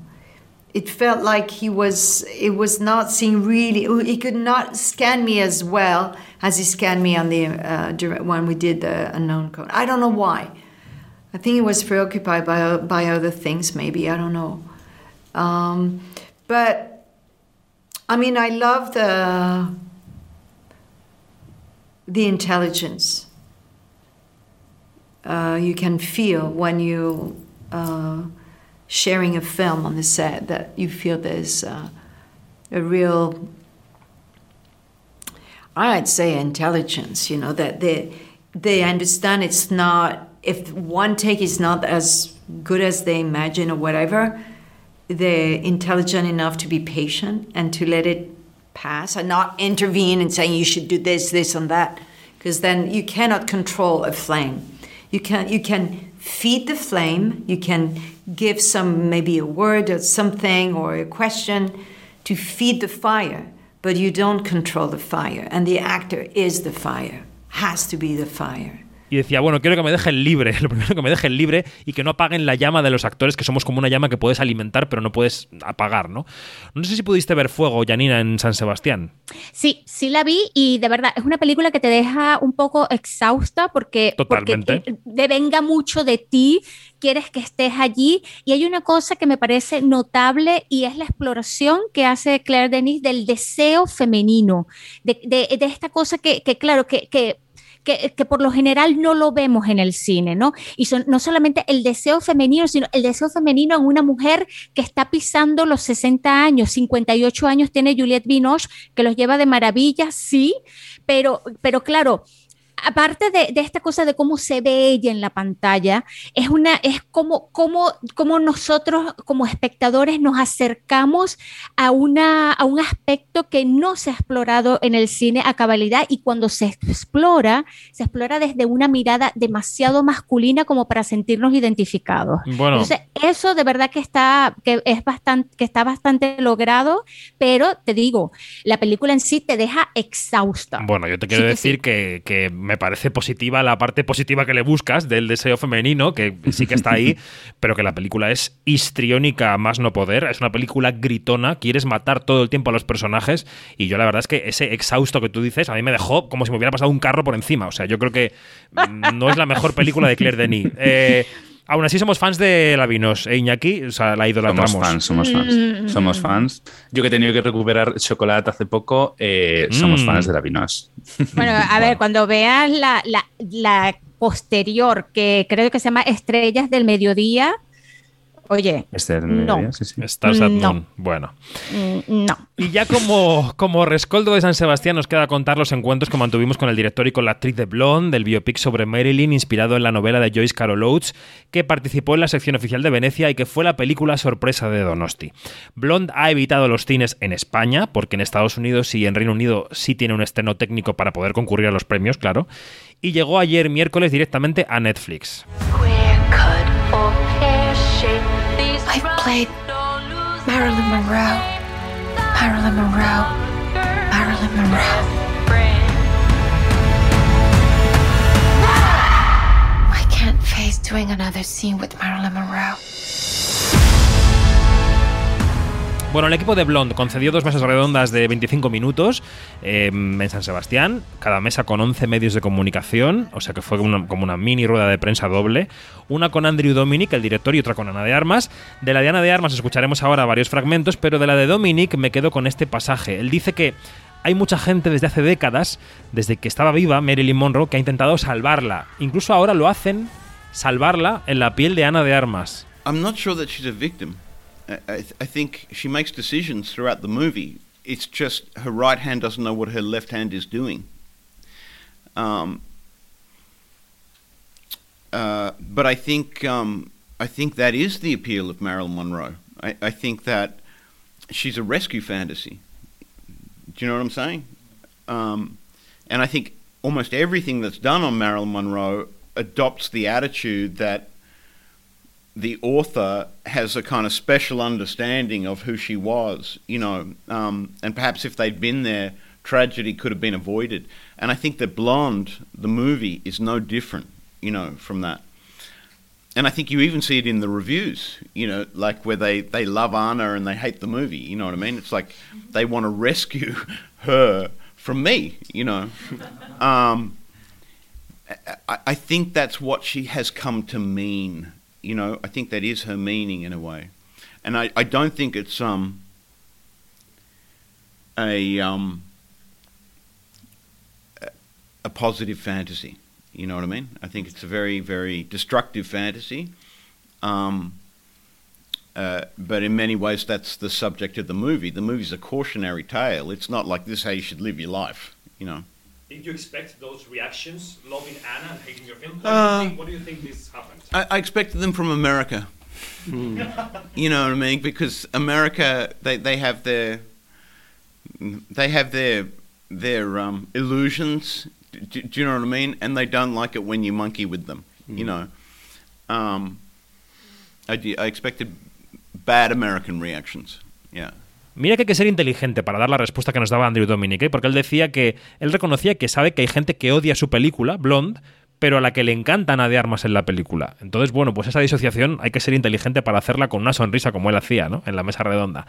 It felt like he was, it was not seeing really, he could not scan me as well as he scanned me on the, uh, we did the Unknown Code. I don't know why. I think he was preoccupied by, by other things, maybe, I don't know. Um, but I mean, I love the the intelligence uh, you can feel when you uh, sharing a film on the set. That you feel there's uh, a real, I'd say, intelligence. You know that they they understand it's not if one take is not as good as they imagine or whatever they're intelligent enough to be patient and to let it pass and not intervene and saying you should do this, this, and that, because then you cannot control a flame. You can you can feed the flame. You can give some maybe a word or something or a question to feed the fire, but you don't control the fire. And the actor is the fire. Has to be the fire. Y decía, bueno, quiero que me dejen libre, (laughs) lo primero que me dejen libre y que no apaguen la llama de los actores, que somos como una llama que puedes alimentar pero no puedes apagar, ¿no? No sé si pudiste ver Fuego, Janina, en San Sebastián. Sí, sí la vi y de verdad es una película que te deja un poco exhausta porque, Totalmente. porque devenga mucho de ti, quieres que estés allí y hay una cosa que me parece notable y es la exploración que hace Claire Denis del deseo femenino, de, de- de esta cosa que, que claro, que... que que, por lo general no lo vemos en el cine, ¿no? Y son, no solamente el deseo femenino, sino el deseo femenino en una mujer que está pisando los 60 años, 58 años tiene Juliette Binoche, que los lleva de maravilla, sí, pero, pero claro, aparte de, de esta cosa de cómo se ve ella en la pantalla, es una, es como, como, como nosotros como espectadores nos acercamos a, una, a un aspecto que no se ha explorado en el cine a cabalidad y cuando se explora, se explora desde una mirada demasiado masculina como para sentirnos identificados. Bueno. Entonces, eso de verdad que está, que es bastante, que está bastante logrado, pero te digo, la película en sí te deja exhausta. Bueno, yo te quiero Sí decir que, que me parece positiva la parte positiva que le buscas del deseo femenino, que sí que está ahí, (laughs) pero que la película es histriónica más no poder. Es una película gritona, quieres matar todo el tiempo a los personajes y yo la verdad es que ese exhausto que tú dices a mí me dejó como si me hubiera pasado un carro por encima. O sea, yo creo que mm, no es la mejor película de Claire Denis. Eh, aún así somos fans de Lavinos, ¿eh, Iñaki? O sea, la idolatramos. Somos fans, somos fans. Mm. Somos fans. Yo que he tenido que recuperar chocolate hace poco, eh, somos Mm. fans de la Vinos. (laughs) Bueno, a ver, cuando veas la, la, la posterior, que creo que se llama Estrellas del Mediodía, oye, Este, No. sí, sí. Stars at No. Bueno. mm, no. Y ya como, como rescoldo de San Sebastián nos queda contar los encuentros que mantuvimos con el director y con la actriz de Blonde, del biopic sobre Marilyn, inspirado en la novela de Joyce Carol Oates, que participó en la sección oficial de Venecia y que fue la película sorpresa de Donosti. Blonde ha evitado los cines en España, porque en Estados Unidos y en Reino Unido sí tiene un estreno técnico para poder concurrir a los premios, claro, y llegó ayer miércoles directamente a Netflix. Played Marilyn Monroe. Marilyn Monroe. Marilyn Monroe. I can't face doing another scene with Marilyn Monroe. Bueno, el equipo de Blonde concedió dos mesas redondas de 25 minutos eh, en San Sebastián, cada mesa con 11 medios de comunicación, o sea que fue como una mini rueda de prensa doble, una con Andrew Dominic, el director, y otra con Ana de Armas. De la de Ana de Armas escucharemos ahora varios fragmentos, pero de la de Dominic me quedo con este pasaje. Él dice que hay mucha gente desde hace décadas, desde que estaba viva Marilyn Monroe, que ha intentado salvarla. Incluso ahora lo hacen, salvarla en la piel de Ana de Armas. I'm not sure that she's a victim. I, I, I think she makes decisions throughout the movie. It's just her right hand doesn't know what her left hand is doing. Um, uh, but I think um, I think that is the appeal of Marilyn Monroe. I, I think that she's a rescue fantasy. Do you know what I'm saying? Um, and I think almost everything that's done on Marilyn Monroe adopts the attitude that the author has a kind of special understanding of who she was, you know, um, and perhaps if they'd been there, tragedy could have been avoided. And I think that Blonde, the movie, is no different, you know, from that. And I think you even see it in the reviews, you know, like where they, they love Anna and they hate the movie, you know what I mean? It's like they want to rescue (laughs) her from me, you know. (laughs) Um, I, I think that's what she has come to mean. You know, I think that is her meaning in a way, and I, I don't think it's um a um a- positive fantasy. You know what I mean? I think it's a very very destructive fantasy. Um, uh, but in many ways, that's the subject of the movie. The movie's a cautionary tale. It's not like this is how you should live your life. You know. Did you expect those reactions, loving Anna and hating your film? Uh, what do you think this happened? I, I expected them from America. (laughs) you know what I mean? Because America, they, they have their they have their their um, illusions. Do, do you know what I mean? And they don't like it when you monkey with them. You know. Um, I, d- I expected bad American reactions. Yeah. Mira que hay que ser inteligente para dar la respuesta que nos daba Andrew Dominic, ¿eh? porque él decía que él reconocía que sabe que hay gente que odia su película, Blonde, pero a la que le encanta de Armas en la película. Entonces, bueno, pues esa disociación hay que ser inteligente para hacerla con una sonrisa como él hacía, ¿no? En la mesa redonda.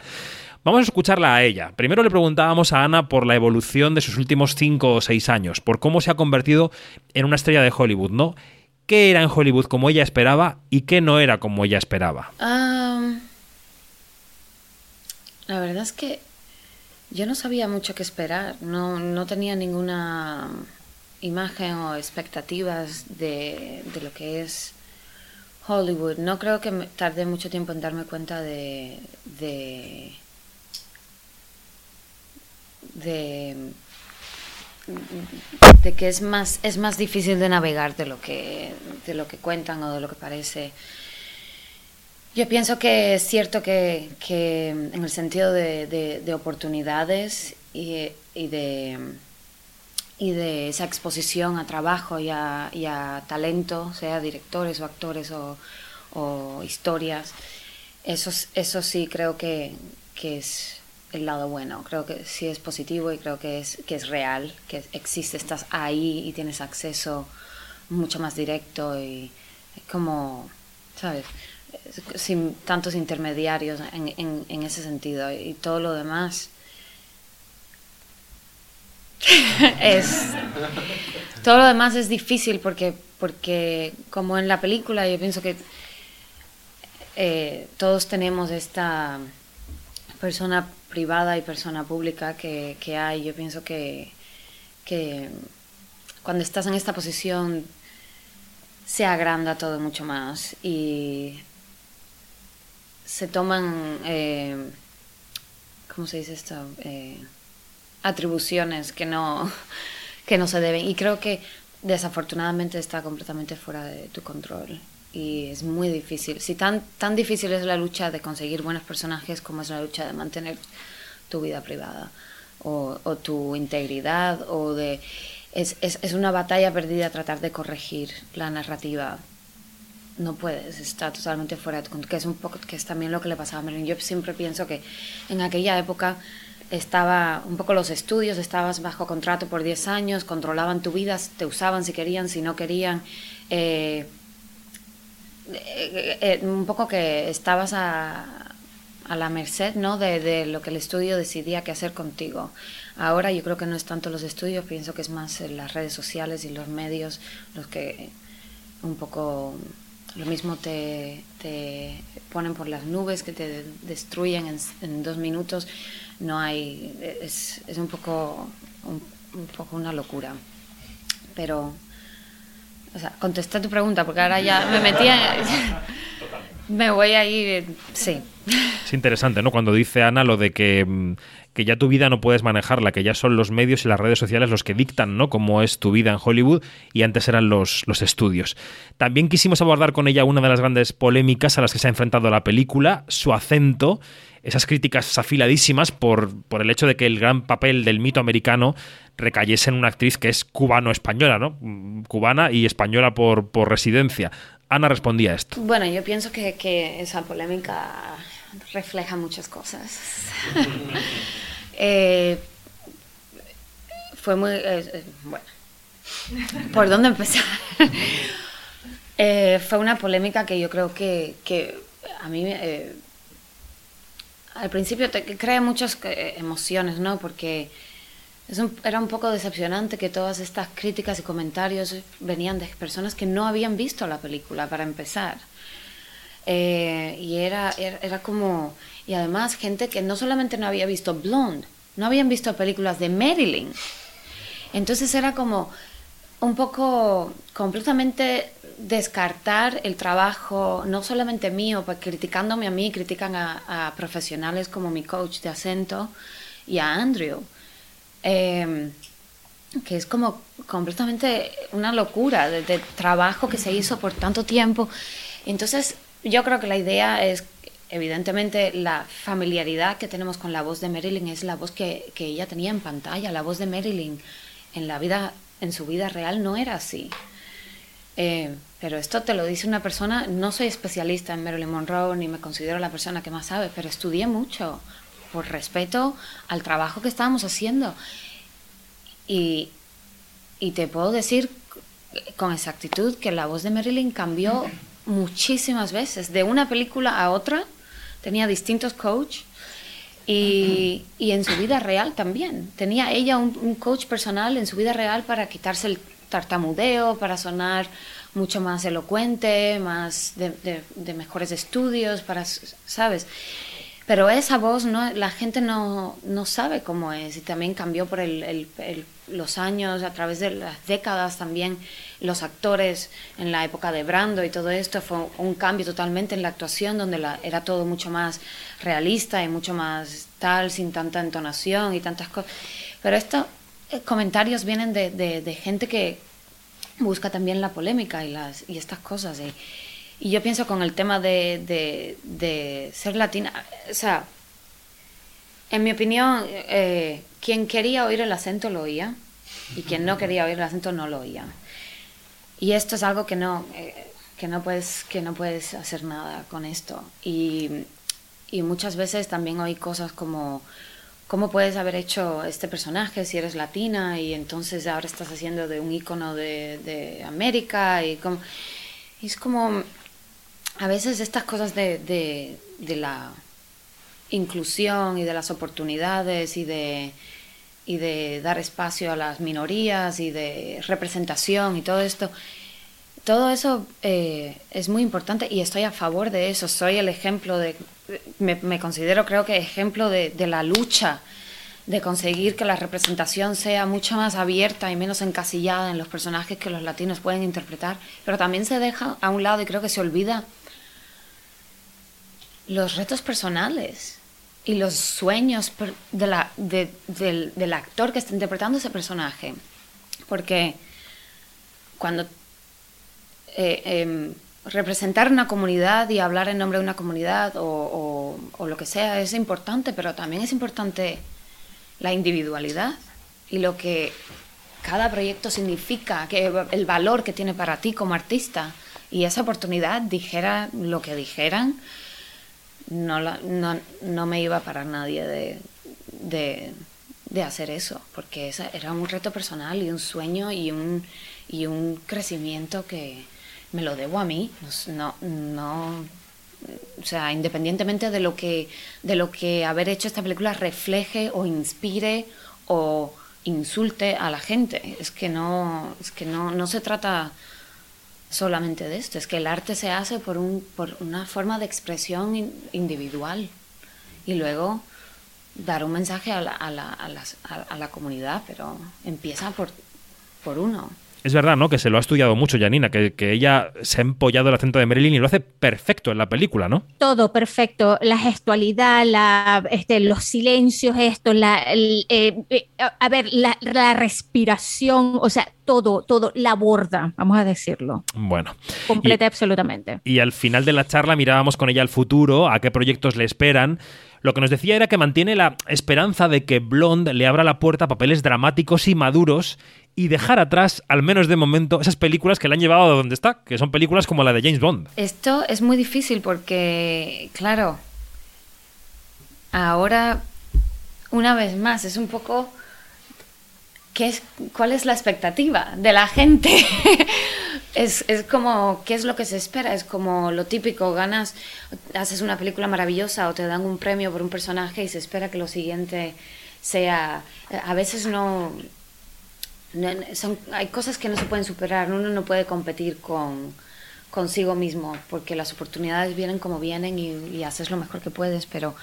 Vamos a escucharla a ella. Primero le preguntábamos a Ana por la evolución de sus últimos cinco o seis años, por cómo se ha convertido en una estrella de Hollywood, ¿no? ¿Qué era en Hollywood como ella esperaba y qué no era como ella esperaba? Am, la verdad es que yo no sabía mucho qué esperar, no, no tenía ninguna imagen o expectativas de, de lo que es Hollywood. No creo que me tardé mucho tiempo en darme cuenta de, de, de, de que es más, es más difícil de navegar de lo que, de lo que cuentan o de lo que parece. Yo pienso que es cierto que, que en el sentido de, de- de oportunidades y, y de, y de esa exposición a trabajo y a, y a talento, sea directores o actores o, historias, eso, eso sí creo que, que es el lado bueno. Creo que sí es positivo y creo que es, que es real, que existe, estás ahí y tienes acceso mucho más directo y como, ¿sabes? Sin tantos intermediarios en, ese sentido y todo lo demás. (laughs) Es todo lo demás es difícil porque porque como en la película yo pienso que eh, todos tenemos esta persona privada y persona pública que, que hay. Yo pienso que que cuando estás en esta posición se agranda todo mucho más y se toman eh, ¿cómo se dice esto? Eh, atribuciones que no, (laughs) que no se deben. Y creo que desafortunadamente está completamente fuera de tu control. Y es muy difícil. Si tan, tan difícil es la lucha de conseguir buenos personajes como es la lucha de mantener tu vida privada o, o tu integridad o de... Es, es, es una batalla perdida tratar de corregir la narrativa no puedes, está totalmente fuera de tu control, que es un poco, que es también lo que le pasaba a Marilyn. Yo siempre pienso que en aquella época estaba un poco los estudios, estabas bajo contrato por 10 años, controlaban tu vida, te usaban si querían, si no querían. eh, eh, eh, un poco que estabas a, a la merced ¿no? de, de lo que el estudio decidía que hacer contigo. Ahora yo creo que no es tanto los estudios, pienso que es más eh, las redes sociales y los medios los que un poco lo mismo te, te ponen por las nubes, que te destruyen en, en dos minutos. No hay, es, es un, poco, un, un poco una locura. Pero, o sea, contesté tu pregunta, porque ahora ya me metía... (laughs) me voy a ir, sí. Es interesante, ¿no? Cuando dice Ana lo de que, mm, que ya tu vida no puedes manejarla, que ya son los medios y las redes sociales los que dictan, ¿no? Cómo es tu vida en Hollywood y antes eran los, los estudios. También quisimos abordar con ella una de las grandes polémicas a las que se ha enfrentado la película, su acento, esas críticas afiladísimas por, por el hecho de que el gran papel del mito americano recayese en una actriz que es cubano-española, ¿no? Mm, Cubana y española por, por residencia. Ana respondía a esto. Bueno, yo pienso que, que esa polémica refleja muchas cosas. (laughs) Eh, fue muy... eh, eh, bueno, ¿por dónde empezar? (laughs) Eh, fue una polémica que yo creo que, que a mí eh, al principio te crea muchas emociones, ¿no? Porque es un- era un poco decepcionante que todas estas críticas y comentarios venían de personas que no habían visto la película, para empezar. Eh, y era, era, era como... Y además gente que no solamente no había visto Blonde, no habían visto películas de Marilyn. Entonces era como un poco completamente descartar el trabajo, no solamente mío, pues criticándome a mí, critican a, a profesionales como mi coach de acento y a Andrew. Eh, que es como completamente una locura de, de trabajo que se hizo por tanto tiempo. Entonces, yo creo que la idea es, evidentemente, la familiaridad que tenemos con la voz de Marilyn es la voz que, que ella tenía en pantalla. La voz de Marilyn en la vida, en su vida real no era así. Eh, pero esto te lo dice una persona, no soy especialista en Marilyn Monroe ni me considero la persona que más sabe, pero estudié mucho por respeto al trabajo que estábamos haciendo. Y, y te puedo decir con exactitud que la voz de Marilyn cambió muchísimas veces, de una película a otra, tenía distintos coaches y, y en su vida real también. Tenía ella un, coach personal en su vida real para quitarse el tartamudeo, para sonar mucho más elocuente, más de mejores estudios, para, ¿sabes? Pero esa voz, no, la gente no, no sabe cómo es y también cambió por el- el- el- los años, a través de las décadas también, los actores en la época de Brando y todo esto fue un cambio totalmente en la actuación donde la- era todo mucho más realista y mucho más tal, sin tanta entonación y tantas cosas. Pero estos eh, comentarios vienen de, gente que busca también la polémica y, estas cosas. Y, yo pienso con el tema de- de ser latina, o sea, en mi opinión, eh, quien quería oír el acento lo oía y quien no quería oír el acento no lo oía. Y esto es algo que no, eh, que no, puedes, que no puedes hacer nada con esto. Y, y muchas veces también oí cosas como, ¿cómo puedes haber hecho este personaje si eres latina y entonces ahora estás haciendo de un ícono de, de América? Y, como, y es como, a veces estas cosas de, de, de la inclusión y de las oportunidades y de, y de dar espacio a las minorías y de representación y todo esto, todo eso eh, es muy importante y estoy a favor de eso. Soy el ejemplo de, me, considero creo que ejemplo de, de la lucha de conseguir que la representación sea mucho más abierta y menos encasillada en los personajes que los latinos pueden interpretar, pero también se deja a un lado y creo que se olvida los retos personales y los sueños de la- de- del, del actor que está interpretando ese personaje. Porque cuando eh, em, representar una comunidad y hablar en nombre de una comunidad o, o- o lo que sea es importante, pero también es importante la individualidad y lo que cada proyecto significa, que el valor que tiene para ti como artista. Y esa oportunidad, dijera lo que dijeran, no, la- no, no me iba para nadie de, de, de hacer eso, porque esa era un reto personal y un sueño y un, y un crecimiento que me lo debo a mí. No, no, o sea, independientemente de lo que, de lo que haber hecho esta película refleje o inspire o insulte a la gente. Es que no, es que no, no se trata solamente de esto, es que el arte se hace por, un, por una forma de expresión in- individual y luego dar un mensaje a la, a la, a las- a- a la comunidad, pero empieza por, por uno. Es verdad, ¿no? Que se lo ha estudiado mucho Janina, que, que ella se ha empollado el acento de Marilyn y lo hace perfecto en la película, ¿no? Todo perfecto, la gestualidad, la, este, los silencios, esto, la, el, eh, eh, a ver, la, la respiración, o sea, todo, todo, la borda, vamos a decirlo, Bueno. completa y absolutamente. Y al final de la charla mirábamos con ella al futuro, a qué proyectos le esperan. Lo que nos decía era que mantiene la esperanza de que Blonde le abra la puerta a papeles dramáticos y maduros y dejar atrás, al menos de momento, esas películas que le han llevado a donde está, que son películas como la de James Bond. Esto es muy difícil porque, claro, ahora, una vez más, es un poco... ¿qué es, ¿Cuál es la expectativa de la gente? (laughs) es, es como, ¿qué es lo que se espera? Es como lo típico, ganas, haces una película maravillosa o te dan un premio por un personaje y se espera que lo siguiente sea... A veces no... no- son, hay cosas que no se pueden superar, uno no puede competir con consigo mismo, porque las oportunidades vienen como vienen y, y haces lo mejor que puedes, pero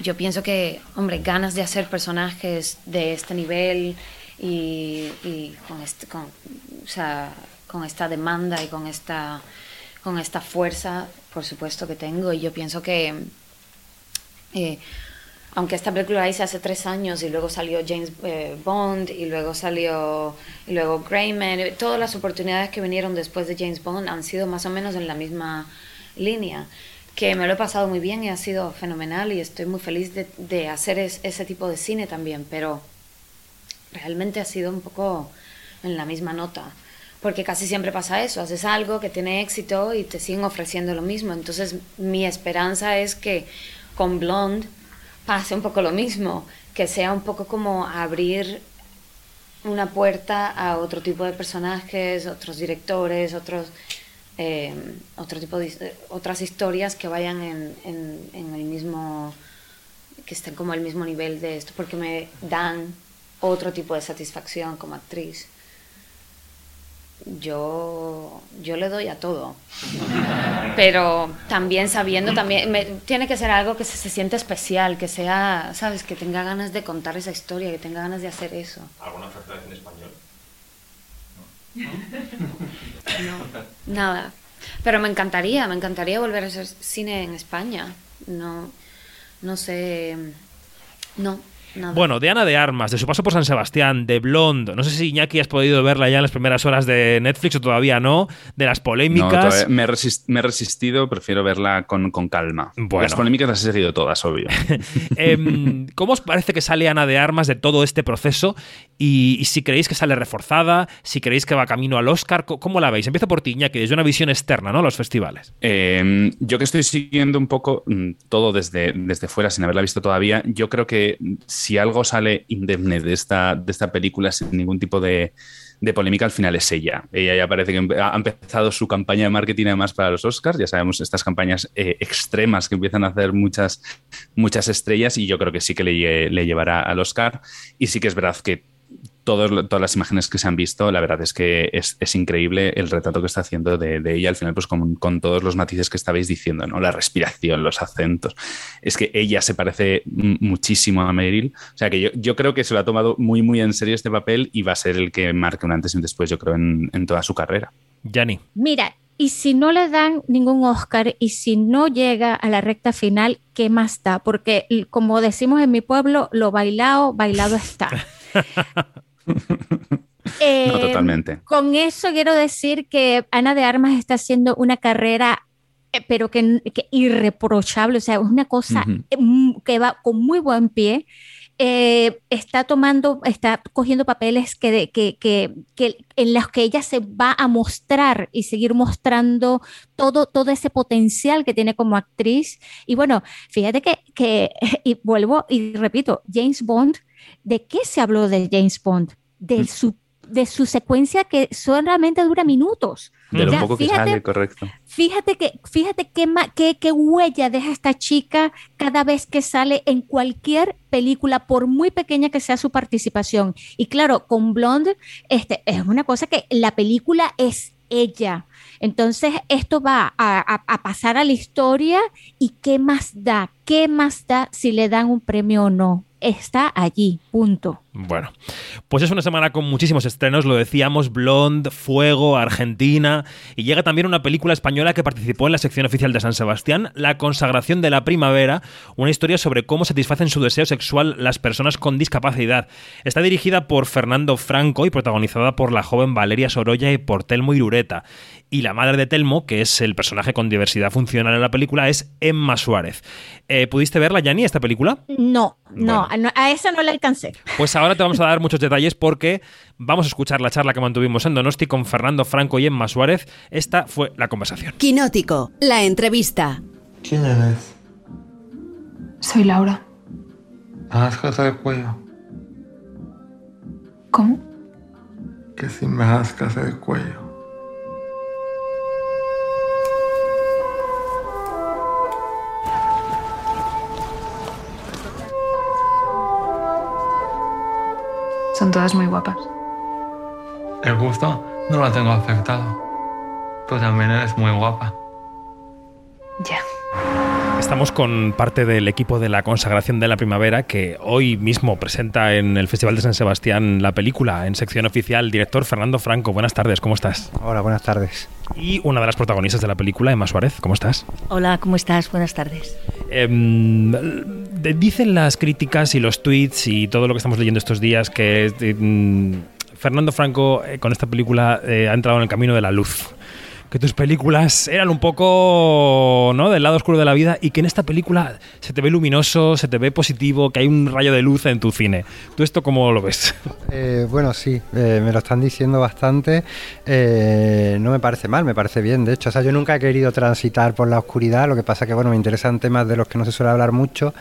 yo pienso que, hombre, ganas de hacer personajes de este nivel y, y con, este, con, o sea, con esta demanda y con esta, con esta fuerza, por supuesto que tengo, y yo pienso que... eh, aunque esta película la hice hace tres años y luego salió James eh, Bond y luego salió y luego Greyman, todas las oportunidades que vinieron después de James Bond han sido más o menos en la misma línea, que me lo he pasado muy bien y ha sido fenomenal y estoy muy feliz de, de hacer es- ese tipo de cine también, pero realmente ha sido un poco en la misma nota. Porque casi siempre pasa eso, haces algo que tiene éxito y te siguen ofreciendo lo mismo. Entonces mi esperanza es que con Blonde pase un poco lo mismo, que sea un poco como abrir una puerta a otro tipo de personajes, otros directores, otros eh, otro tipo de otras historias que vayan en, en, en el mismo que estén como al mismo nivel de esto, porque me dan otro tipo de satisfacción como actriz. Yo, yo le doy a todo, pero también sabiendo, también me- tiene que ser algo que se, se siente especial, que sea, sabes, que tenga ganas de contar esa historia, que tenga ganas de hacer eso. ¿Alguna oferta en español? (laughs) Nada. Pero me encantaría, me encantaría volver a hacer cine en España. No, no sé, no, nada. Bueno, de Ana de Armas, de su paso por San Sebastián, de Blonde, no sé si Iñaki has podido verla ya en las primeras horas de Netflix o todavía no, de las polémicas. me, he resist- me he resistido, prefiero verla con, con calma. Bueno. Las polémicas las he seguido todas, obvio. (laughs) Em, ¿Cómo os parece que sale Ana de Armas de todo este proceso? Y, y si creéis que sale reforzada, si creéis que va camino al Oscar, ¿cómo la veis? Empiezo por ti, Iñaki, desde una visión externa, ¿no? Los festivales. Eh, yo que estoy siguiendo un poco mm, todo desde, desde fuera, sin haberla visto todavía, yo creo que si algo sale indemne de esta, de esta película sin ningún tipo de, de polémica, al final es ella. Ella ya parece que ha empezado su campaña de marketing además para los Oscars. Ya sabemos estas campañas eh, extremas que empiezan a hacer muchas, muchas estrellas y yo creo que sí que le, le llevará al Oscar. Y sí que es verdad que todos todas las imágenes que se han visto, la verdad es que es, es increíble el retrato que está haciendo de, de ella al final, pues con, con todos los matices que estabais diciendo, ¿no? La respiración, los acentos. Es que ella se parece muchísimo a Meryl. O sea que yo, yo creo que se lo ha tomado muy, muy en serio este papel y va a ser el que marque un antes y un después, yo creo, en, en toda su carrera. Yanni. Mira, y si no le dan ningún Oscar y si no llega a la recta final, ¿qué más da? Porque como decimos en mi pueblo, lo bailado, bailado está. (laughs) (laughs) Eh, No, totalmente. Con eso quiero decir que Ana de Armas está haciendo una carrera, eh, pero que, que irreprochable, o sea, es una cosa eh, que va con muy buen pie. Eh, está tomando, está cogiendo papeles que, de- que, que, que en los que ella se va a mostrar y seguir mostrando todo, todo ese potencial que tiene como actriz. Y bueno, fíjate que, que (laughs) y vuelvo y repito, James Bond, ¿de qué se habló de James Bond? De su de su secuencia que solamente dura minutos. De lo Ya, poco que fíjate- sale, correcto. Fíjate que, fíjate qué, qué, qué huella deja esta chica cada vez que sale en cualquier película, por muy pequeña que sea su participación. Y claro, con Blonde, este, es una cosa que la película es ella. Entonces, esto va a, pasar a la historia y qué más da, qué más da si le dan un premio o no. Está allí, punto. Bueno, pues es una semana con muchísimos estrenos, lo decíamos, Blonde, Fuego, Argentina, y llega también una película española que participó en la sección oficial de San Sebastián, La consagración de la primavera, una historia sobre cómo satisfacen su deseo sexual las personas con discapacidad. Está dirigida por Fernando Franco y protagonizada por la joven Valeria Sorolla y por Telmo Irureta. Y la madre de Telmo, que es el personaje con diversidad funcional en la película, es Emma Suárez. Eh, ¿Pudiste verla, Yani, esta película? No, no, no, a esa no le alcancé. Pues ahora te vamos a dar muchos detalles porque vamos a escuchar la charla que mantuvimos en Donosti con Fernando Franco y Emma Suárez. Esta fue la conversación. Quinótico, la entrevista. ¿Quién eres? Soy Laura. Haz casa de cuello. ¿Cómo? Que si me das casa de cuello. Son todas muy guapas. El gusto no lo tengo afectado. Tú también eres muy guapa. Ya. Estamos con parte del equipo de la consagración de la primavera que hoy mismo presenta en el Festival de San Sebastián la película en sección oficial. Director Fernando Franco, buenas tardes, ¿cómo estás? Hola, buenas tardes. Y una de las protagonistas de la película, Emma Suárez, ¿cómo estás? Hola, ¿cómo estás? Buenas tardes. Em, dicen las críticas y los tweets y todo lo que estamos leyendo estos días que eh, Fernando Franco eh, con esta película eh, ha entrado en el camino de la luz. Que tus películas eran un poco ¿no? del lado oscuro de la vida y que en esta película se te ve luminoso, se te ve positivo, que hay un rayo de luz en tu cine. ¿Tú esto cómo lo ves? (laughs) Eh, bueno, sí, eh, me lo están diciendo bastante. Eh, no me parece mal, me parece bien. De hecho, o sea, yo nunca he querido transitar por la oscuridad. Lo que pasa que, bueno, me interesan temas de los que no se suele hablar mucho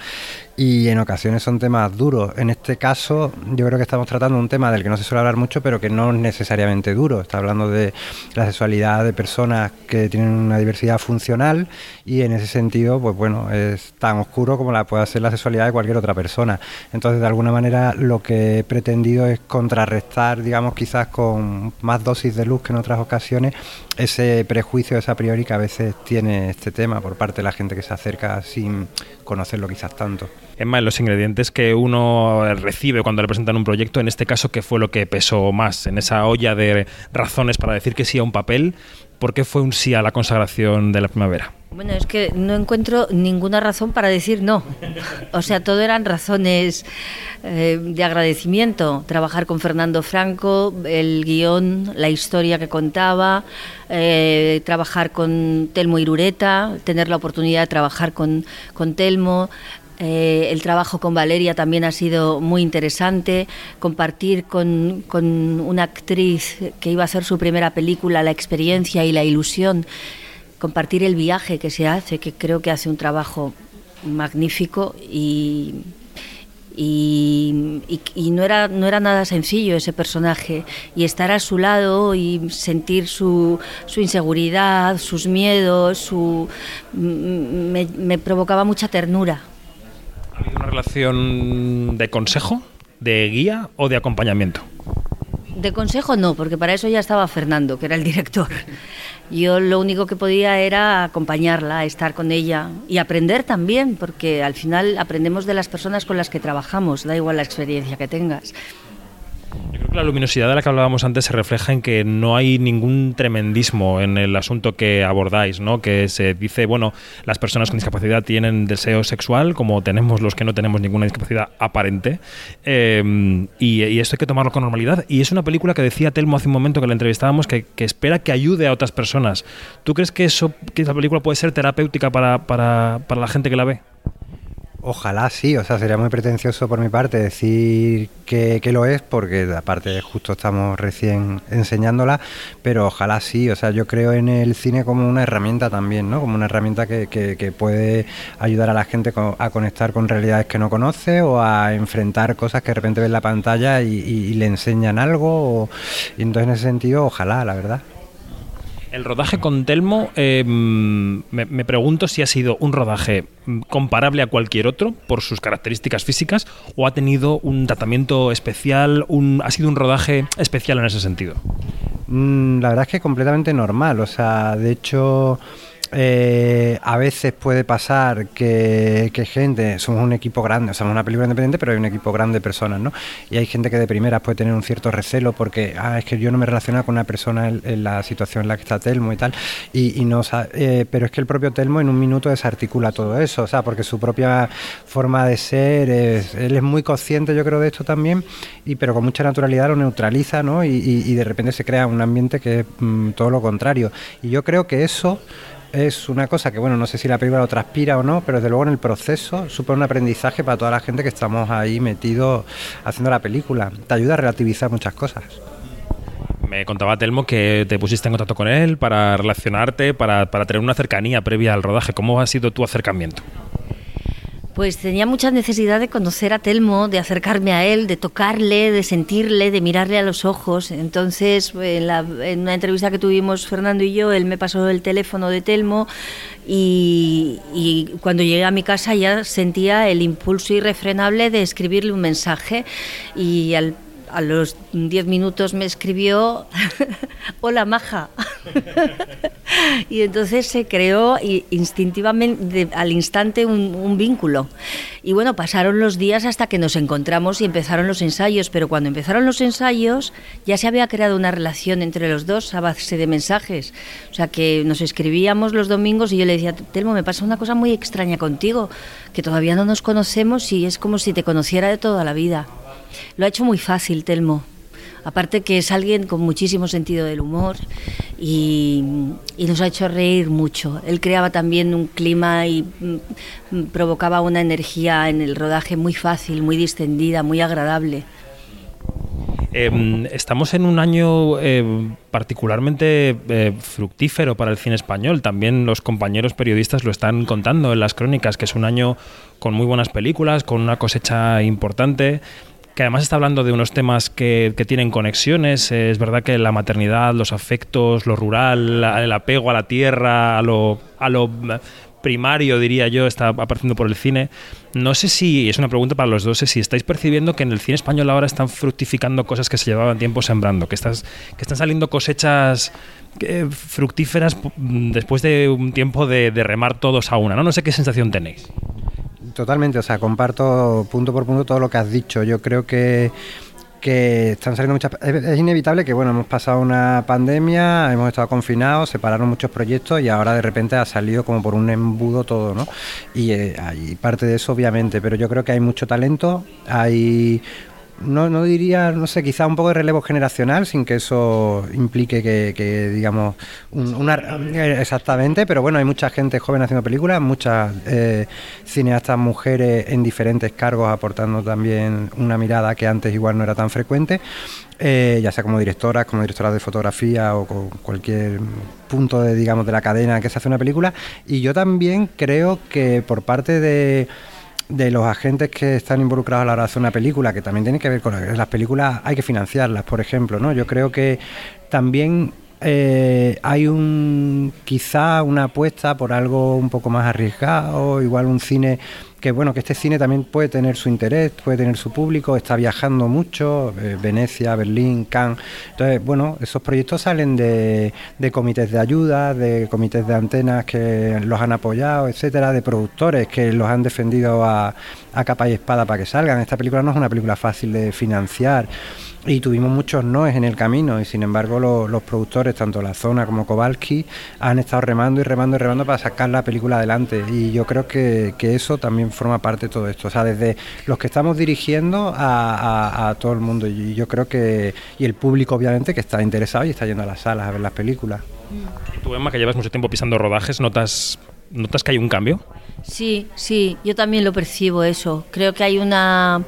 y en ocasiones son temas duros. En este caso, yo creo que estamos tratando un tema del que no se suele hablar mucho, pero que no es necesariamente duro. Está hablando de la sexualidad de personas que tienen una diversidad funcional y en ese sentido, pues bueno, es tan oscuro como la puede ser la sexualidad de cualquier otra persona. Entonces, de alguna manera, lo que he pretendido es contrarrestar, digamos, quizás con más dosis de luz que en otras ocasiones, ese prejuicio, esa priori que a veces tiene este tema por parte de la gente que se acerca sin conocerlo quizás tanto. Emma, en los ingredientes que uno recibe cuando le presentan un proyecto, en este caso, ¿qué fue lo que pesó más? En esa olla de razones para decir que sí a un papel, ¿por qué fue un sí a la consagración de la primavera? Bueno, es que no encuentro ninguna razón para decir no. O sea, todo eran razones eh, de agradecimiento. Trabajar con Fernando Franco, el guion, la historia que contaba, eh, trabajar con Telmo Irureta, tener la oportunidad de trabajar con, con Telmo. Eh, el trabajo con Valeria también ha sido muy interesante. Compartir con, una actriz que iba a hacer su primera película, la experiencia y la ilusión compartir el viaje que se hace, que creo que hace un trabajo magnífico y, y, no, era, no era nada sencillo ese personaje. Y estar a su lado y sentir su, su inseguridad, sus miedos, su, me, me provocaba mucha ternura. ¿Ha habido una relación de consejo, de guía o de acompañamiento? De consejo no, porque para eso ya estaba Fernando, que era el director. Yo lo único que podía era acompañarla, estar con ella y aprender también, porque al final aprendemos de las personas con las que trabajamos, da igual la experiencia que tengas. Yo creo que la luminosidad de la que hablábamos antes se refleja en que no hay ningún tremendismo en el asunto que abordáis, ¿no? Que se dice, bueno, las personas con discapacidad tienen deseo sexual, como tenemos los que no tenemos ninguna discapacidad aparente, eh, y, y esto hay que tomarlo con normalidad. Y es una película que decía Telmo hace un momento que la entrevistábamos que, que espera que ayude a otras personas. ¿Tú crees que eso, que esa película puede ser terapéutica para, para, para la gente que la ve? Ojalá sí, o sea, sería muy pretencioso por mi parte decir que, que, lo es, porque aparte justo estamos recién enseñándola, pero ojalá sí, o sea, yo creo en el cine como una herramienta también, ¿no? Como una herramienta que, que, que puede ayudar a la gente a conectar con realidades que no conoce o a enfrentar cosas que de repente ve la pantalla y, le enseñan algo, y entonces en ese sentido, ojalá, la verdad. El rodaje con Telmo, eh, me, me, pregunto si ha sido un rodaje comparable a cualquier otro por sus características físicas o ha tenido un tratamiento especial, un, ha sido un rodaje especial en ese sentido. Mm, la verdad es que completamente normal, o sea, de hecho... Eh, a veces puede pasar que, que, gente, somos un equipo grande, o sea, somos una película independiente, pero hay un equipo grande de personas, ¿no? Y hay gente que de primeras puede tener un cierto recelo porque, ah, es que yo no me relaciono con una persona en, la situación en la que está Telmo y tal, y, no, eh, pero es que el propio Telmo en un minuto desarticula todo eso, o sea, porque su propia forma de ser, es, él es muy consciente, yo creo, de esto también, y pero con mucha naturalidad lo neutraliza, ¿no? Y, y, de repente se crea un ambiente que es mmm, todo lo contrario. Y yo creo que eso es una cosa que, bueno, no sé si la película lo transpira o no, pero desde luego en el proceso supone un aprendizaje para toda la gente que estamos ahí metidos haciendo la película. Te ayuda a relativizar muchas cosas. Me contaba Telmo que te pusiste en contacto con él para relacionarte, para, para tener una cercanía previa al rodaje. ¿Cómo ha sido tu acercamiento? Pues tenía mucha necesidad de conocer a Telmo, de acercarme a él, de tocarle, de sentirle, de mirarle a los ojos. Entonces, en, la, una entrevista que tuvimos Fernando y yo, él me pasó el teléfono de Telmo y, cuando llegué a mi casa ya sentía el impulso irrefrenable de escribirle un mensaje y al a los 10 minutos me escribió, (laughs) hola maja. (laughs) y entonces se creó instintivamente, al instante, un, un, vínculo. Y bueno, pasaron los días hasta que nos encontramos y empezaron los ensayos, pero cuando empezaron los ensayos ya se había creado una relación entre los dos a base de mensajes. O sea que nos escribíamos los domingos y yo le decía, Telmo, me pasa una cosa muy extraña contigo, que todavía no nos conocemos y es como si te conociera de toda la vida. Lo ha hecho muy fácil, Telmo. Aparte que es alguien con muchísimo sentido del humor y, nos ha hecho reír mucho. Él creaba también un clima y mm, provocaba una energía en el rodaje muy fácil, muy distendida, muy agradable. Eh, estamos en un año eh, particularmente eh, fructífero para el cine español. También los compañeros periodistas lo están contando en las crónicas, que es un año con muy buenas películas, con una cosecha importante que además está hablando de unos temas que, que tienen conexiones. Es verdad que la maternidad, los afectos, lo rural, el apego a la tierra, a lo, a lo primario, diría yo, está apareciendo por el cine. No sé si, es una pregunta para los dos, si estáis percibiendo que en el cine español ahora están fructificando cosas que se llevaban tiempo sembrando, que, estás, que están saliendo cosechas eh, fructíferas después de un tiempo de, de remar todos a una. ¿no? no sé qué sensación tenéis. Totalmente, o sea, comparto punto por punto todo lo que has dicho. Yo creo que que están saliendo muchas... Es, inevitable que, bueno, hemos pasado una pandemia, hemos estado confinados, se pararon muchos proyectos y ahora de repente ha salido como por un embudo todo, ¿no? Y eh, parte de eso, obviamente, pero yo creo que hay mucho talento, hay no, no diría, no sé, quizá un poco de relevo generacional, sin que eso implique que, digamos, un, exactamente, pero bueno, hay mucha gente joven haciendo películas, muchas eh, cineastas mujeres en diferentes cargos aportando también una mirada que antes igual no era tan frecuente, eh, ya sea como directoras, como directoras de fotografía o con cualquier punto de, digamos, de la cadena que se hace una película, y yo también creo que por parte de de los agentes que están involucrados a la hora de hacer una película, que también tiene que ver con las películas, hay que financiarlas, por ejemplo, ¿no? Yo creo que también eh, hay un quizá una apuesta por algo un poco más arriesgado, igual un cine que bueno, que este cine también puede tener su interés, puede tener su público, está viajando mucho, eh, Venecia, Berlín, Cannes. Entonces, bueno, esos proyectos salen de, de, comités de ayuda, de comités de antenas que los han apoyado, etcétera, de productores que los han defendido a, a capa y espada para que salgan. Esta película no es una película fácil de financiar y tuvimos muchos noes en el camino y sin embargo lo, los productores, tanto la zona como Kowalski, han estado remando y remando y remando para sacar la película adelante y yo creo que, que eso también forma parte de todo esto, o sea, desde los que estamos dirigiendo a, a, a, todo el mundo y yo creo que, y el público obviamente que está interesado y está yendo a las salas a ver las películas. Tú Emma, que llevas mucho tiempo pisando rodajes, ¿notas, ¿notas que hay un cambio? Sí, sí, yo también lo percibo eso. Creo que hay una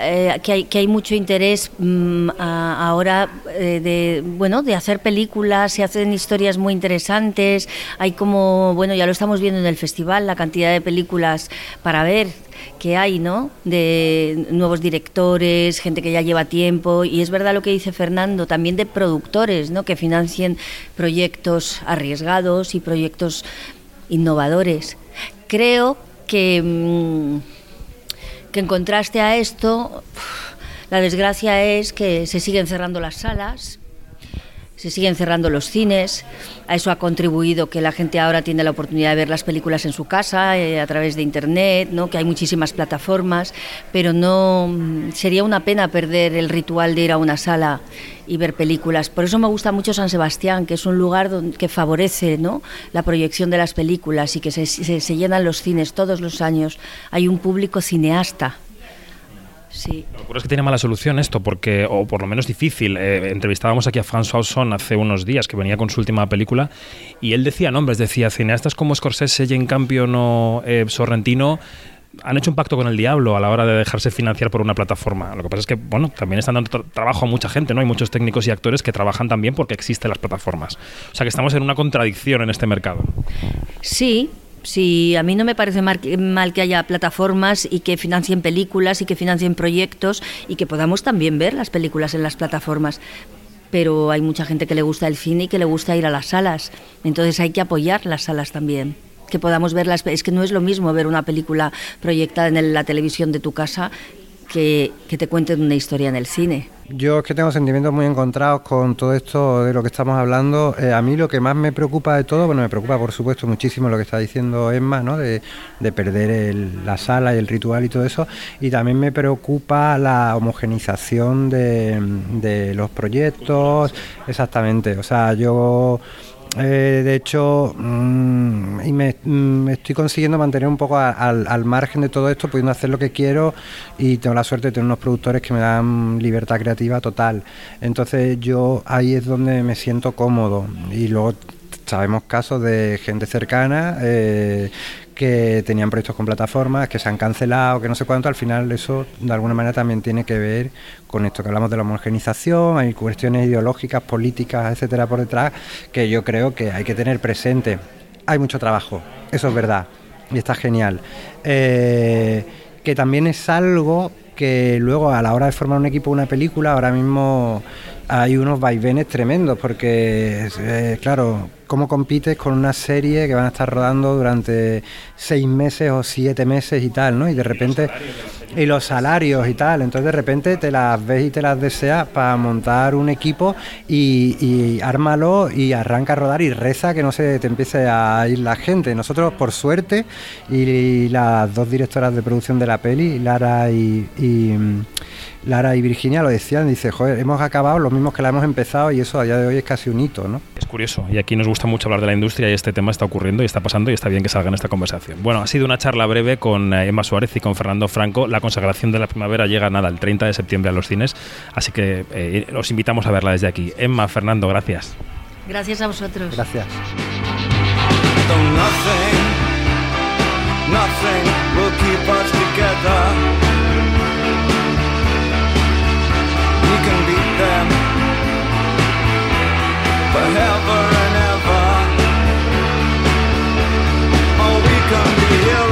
eh, que, hay, que hay mucho interés mm, ahora eh, de bueno de hacer películas, se hacen historias muy interesantes. Hay como bueno ya lo estamos viendo en el festival la cantidad de películas para ver que hay, ¿no? De nuevos directores, gente que ya lleva tiempo y es verdad lo que dice Fernando, también de productores, ¿no? Que financien proyectos arriesgados y proyectos innovadores. Creo que mm, que en contraste a esto, la desgracia es que se siguen cerrando las salas, se siguen cerrando los cines. A eso ha contribuido que la gente ahora tiene la oportunidad de ver las películas en su casa, eh, a través de internet, ¿no? que hay muchísimas plataformas, pero no mm, sería una pena perder el ritual de ir a una sala y ver películas. Por eso me gusta mucho San Sebastián, que es un lugar don- que favorece ¿no? la proyección de las películas y que se, se- se llenan los cines todos los años. Hay un público cineasta. Sí. Lo que ocurre es que tiene mala solución esto, porque, o por lo menos difícil. Eh, entrevistábamos aquí a François Ozon hace unos días, que venía con su última película, y él decía nombres, decía cineastas como Scorsese, Jane Campion o eh, Sorrentino han hecho un pacto con el diablo a la hora de dejarse financiar por una plataforma. Lo que pasa es que, bueno, también están dando tra- trabajo a mucha gente, ¿no? Hay muchos técnicos y actores que trabajan también porque existen las plataformas. O sea que estamos en una contradicción en este mercado. Sí, sí, a mí no me parece mar- mal que haya plataformas y que financien películas y que financien proyectos y que podamos también ver las películas en las plataformas. Pero hay mucha gente que le gusta el cine y que le gusta ir a las salas. Entonces hay que apoyar las salas también. Que podamos ver las. Es que no es lo mismo ver una película proyectada en la televisión de tu casa que, te cuenten una historia en el cine. Yo es que tengo sentimientos muy encontrados con todo esto de lo que estamos hablando. Eh, a mí lo que más me preocupa de todo, bueno, me preocupa por supuesto muchísimo lo que está diciendo Emma, ¿no? De, de perder el- la sala y el ritual y todo eso. Y también me preocupa la homogenización de los proyectos. Exactamente. O sea, yo eh, de hecho, mm, y me, mm, estoy consiguiendo mantener un poco al margen de todo esto, pudiendo hacer lo que quiero y tengo la suerte de tener unos productores que me dan libertad creativa total. Entonces yo ahí es donde me siento cómodo y luego sabemos casos de gente cercana eh, que tenían proyectos con plataformas, que se han cancelado, que no sé cuánto, al final eso de alguna manera también tiene que ver con esto que hablamos de la homogenización, hay cuestiones ideológicas, políticas, etcétera, por detrás, que yo creo que hay que tener presente. Hay mucho trabajo, eso es verdad, y está genial. Eh, que también es algo que luego a la hora de formar un equipo, una película, ahora mismo hay unos vaivenes tremendos, porque, eh, claro, ¿cómo compites con una serie que van a estar rodando durante seis meses o siete meses y tal, ¿no? Y de repente, y los salarios y tal, entonces de repente te las ves y te las deseas para montar un equipo y, y ármalo y arranca a rodar y reza que no se te empiece a ir la gente. Nosotros, por suerte, y las dos directoras de producción de la peli, Lara y, Lara y Virginia lo decían, dice, joder, hemos acabado los mismos que la hemos empezado y eso a día de hoy es casi un hito, ¿no? Es curioso, y aquí nos gusta mucho hablar de la industria y este tema está ocurriendo y está pasando y está bien que salga en esta conversación. Bueno, ha sido una charla breve con eh, Emma Suárez y con Fernando Franco. La consagración de la primavera llega nada el 30 de septiembre a los cines, así que eh, os invitamos a verla desde aquí. Emma, Fernando, gracias. Gracias a vosotros. Gracias. Though nothing, nothing will keep us together. Them forever and ever. Or we can be heroes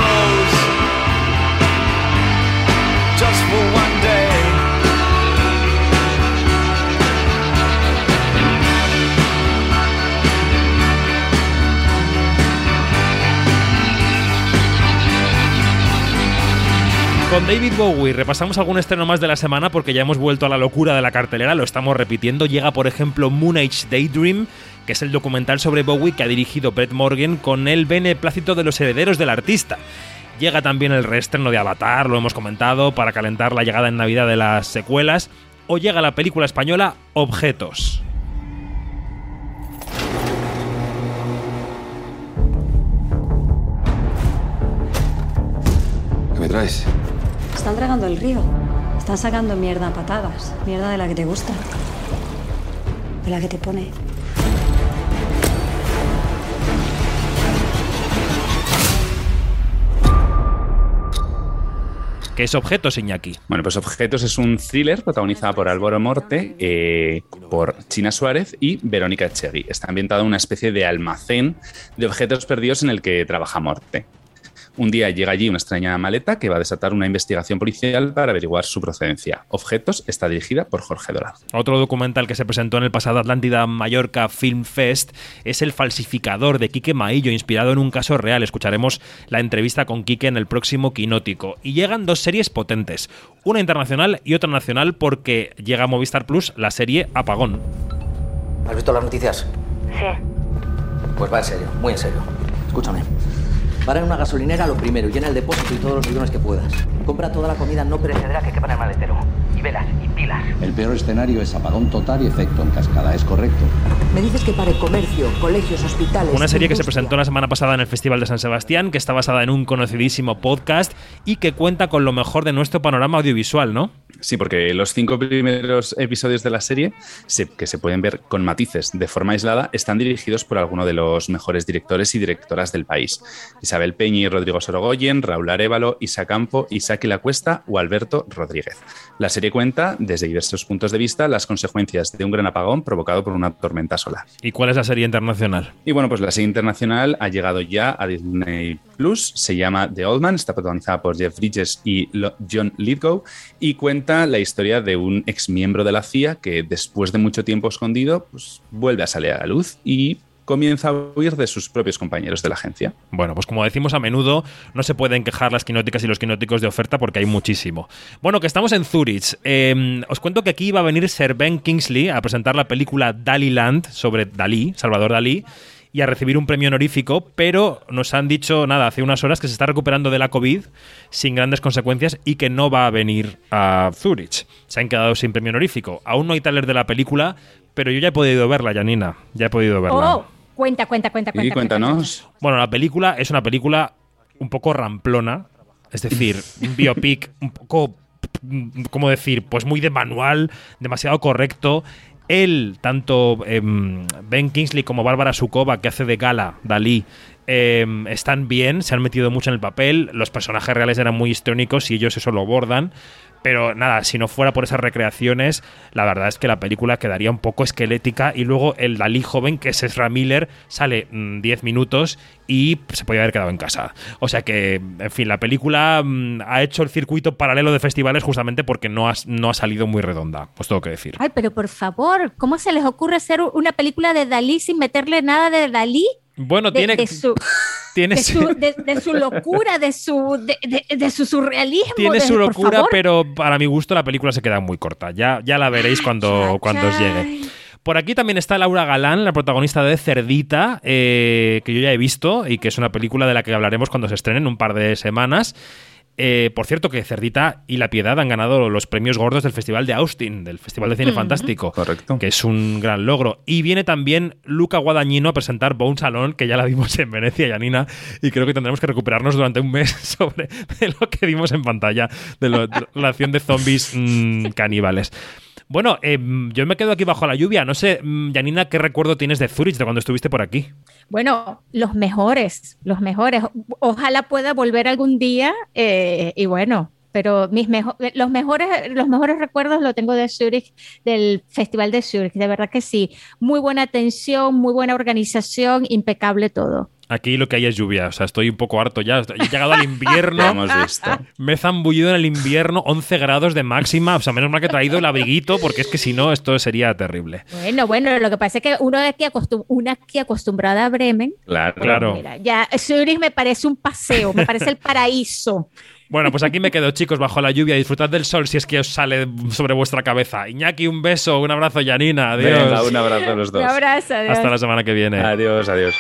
Con David Bowie repasamos algún estreno más de la semana porque ya hemos vuelto a la locura de la cartelera, lo estamos repitiendo. Llega, por ejemplo, Moon Age Daydream, que es el documental sobre Bowie que ha dirigido Brett Morgan con el beneplácito de los herederos del artista. Llega también el reestreno de Avatar, lo hemos comentado, para calentar la llegada en Navidad de las secuelas. O llega la película española Objetos. ¿Qué me traes? están tragando el río. Están sacando mierda a patadas. Mierda de la que te gusta. De la que te pone. ¿Qué es Objetos, Iñaki? Bueno, pues Objetos es un thriller protagonizado por Álvaro Morte, eh, por China Suárez y Verónica Echegui. Está ambientado en una especie de almacén de objetos perdidos en el que trabaja Morte. Un día llega allí una extraña maleta que va a desatar una investigación policial para averiguar su procedencia. Objetos está dirigida por Jorge Dorado. Otro documental que se presentó en el pasado Atlántida Mallorca Film Fest es El falsificador de Quique Maillo, inspirado en un caso real. Escucharemos la entrevista con Quique en el próximo Quinótico. Y llegan dos series potentes, una internacional y otra nacional porque llega a Movistar Plus la serie Apagón. ¿Has visto las noticias? Sí. Pues va en serio, muy en serio. Escúchame. Para en una gasolinera lo primero, llena el depósito y todos los bidones que puedas. Compra toda la comida no perecedera que quepa en el maletero. Y velas y pilas. El peor escenario es apagón total y efecto en cascada, ¿es correcto? Me dices que para el comercio, colegios, hospitales. Una serie que se presentó la semana pasada en el Festival de San Sebastián, que está basada en un conocidísimo podcast y que cuenta con lo mejor de nuestro panorama audiovisual, ¿no? Sí, porque los cinco primeros episodios de la serie, se- que se pueden ver con matices de forma aislada, están dirigidos por alguno de los mejores directores y directoras del país. Isabel Peña y Rodrigo Sorogoyen, Raúl Arevalo, Isa Campo, La Cuesta o Alberto Rodríguez. La serie cuenta, desde diversos puntos de vista, las consecuencias de un gran apagón provocado por una tormenta solar. ¿Y cuál es la serie internacional? Y bueno, pues la serie internacional ha llegado ya a Disney Plus, se llama The Old Man, está protagonizada por Jeff Bridges y John Lithgow y cuenta la historia de un ex miembro de la CIA que después de mucho tiempo escondido, pues vuelve a salir a la luz y comienza a huir de sus propios compañeros de la agencia. Bueno, pues como decimos a menudo, no se pueden quejar las quinóticas y los quinóticos de oferta porque hay muchísimo. Bueno, que estamos en Zurich. Eh, os cuento que aquí va a venir Sir Ben Kingsley a presentar la película Dali Land sobre Dalí, Salvador Dalí, y a recibir un premio honorífico, pero nos han dicho, nada, hace unas horas que se está recuperando de la COVID sin grandes consecuencias y que no va a venir a Zurich. Se han quedado sin premio honorífico. Aún no hay taler de la película, pero yo ya he podido verla, Janina. Ya he podido verla. Oh, cuenta, cuenta, cuenta, cuenta. cuenta. Bueno, la película es una película un poco ramplona, es decir, un biopic un poco, ¿cómo decir? Pues muy de manual, demasiado correcto. Él, tanto em, Ben Kingsley como Bárbara Sukova, que hace de Gala, Dalí, em, están bien, se han metido mucho en el papel. Los personajes reales eran muy histrónicos y ellos eso lo bordan. Pero nada, si no fuera por esas recreaciones, la verdad es que la película quedaría un poco esquelética. Y luego el Dalí joven, que es Ezra Miller, sale mm, 10 minutos y se podía haber quedado en casa. O sea que, en fin, la película mm, ha hecho el circuito paralelo de festivales justamente porque no ha, no ha salido muy redonda, pues tengo que decir. Ay, pero por favor, ¿cómo se les ocurre hacer una película de Dalí sin meterle nada de Dalí? Bueno, De, tiene, de su, tiene, de, su, (laughs) de- su locura, de su, de, su surrealismo. tiene su locura, pero para mi gusto la película se queda muy corta. Ya, ya la veréis cuando, cuando os llegue. Por aquí también está Laura Galán, la protagonista de Cerdita, eh, que yo ya he visto y que es una película de la que hablaremos cuando se estrene en un par de semanas. Eh, por cierto, que Cerdita y La Piedad han ganado los premios gordos del Festival de Austin, del Festival de Cine. Fantástico. Correcto. Que es un gran logro. Y viene también Luca Guadagnino a presentar Bone Salon, que ya la vimos en Venecia, Janina, y creo que tendremos que recuperarnos durante un mes (laughs) sobre de lo que vimos en pantalla, de, lo- de la acción de zombies mm, caníbales. Bueno, eh, yo me quedo aquí bajo la lluvia. No sé, mm, Janina, ¿qué recuerdo tienes de Zurich de cuando estuviste por aquí? Bueno, los mejores, los mejores. Ojalá pueda volver algún día eh, y bueno, pero mis mejo- los mejores, los mejores recuerdos lo tengo de Zurich, del Festival de Zurich, de verdad que sí. Muy buena atención, muy buena organización, impecable todo. Aquí lo que hay es lluvia, o sea, estoy un poco harto ya. He llegado al invierno. (laughs) Hemos visto. Me he zambullido en el invierno, 11 grados de máxima. O sea, menos mal que he traído el abriguito, porque es que si no, esto sería terrible. Bueno, bueno, lo que pasa es que uno de aquí acostum- una aquí acostumbrada a Bremen, Claro. Claro. mira, ya Zurich me parece un paseo, me parece el paraíso. (laughs) Bueno, pues aquí me quedo, chicos, bajo la lluvia. Disfrutad del sol si es que os sale sobre vuestra cabeza. Iñaki, un beso, un abrazo, Janina. Adiós. Venga, un abrazo a los dos. Un abrazo, adiós. Hasta la semana que viene. Adiós, adiós.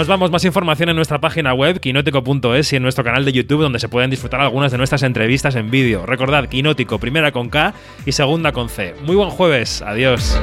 Nos vamos, más información en nuestra página web, quinótico.es y en nuestro canal de YouTube, donde se pueden disfrutar algunas de nuestras entrevistas en vídeo. Recordad, Quinótico, primera con K y segunda con C. Muy buen jueves, adiós.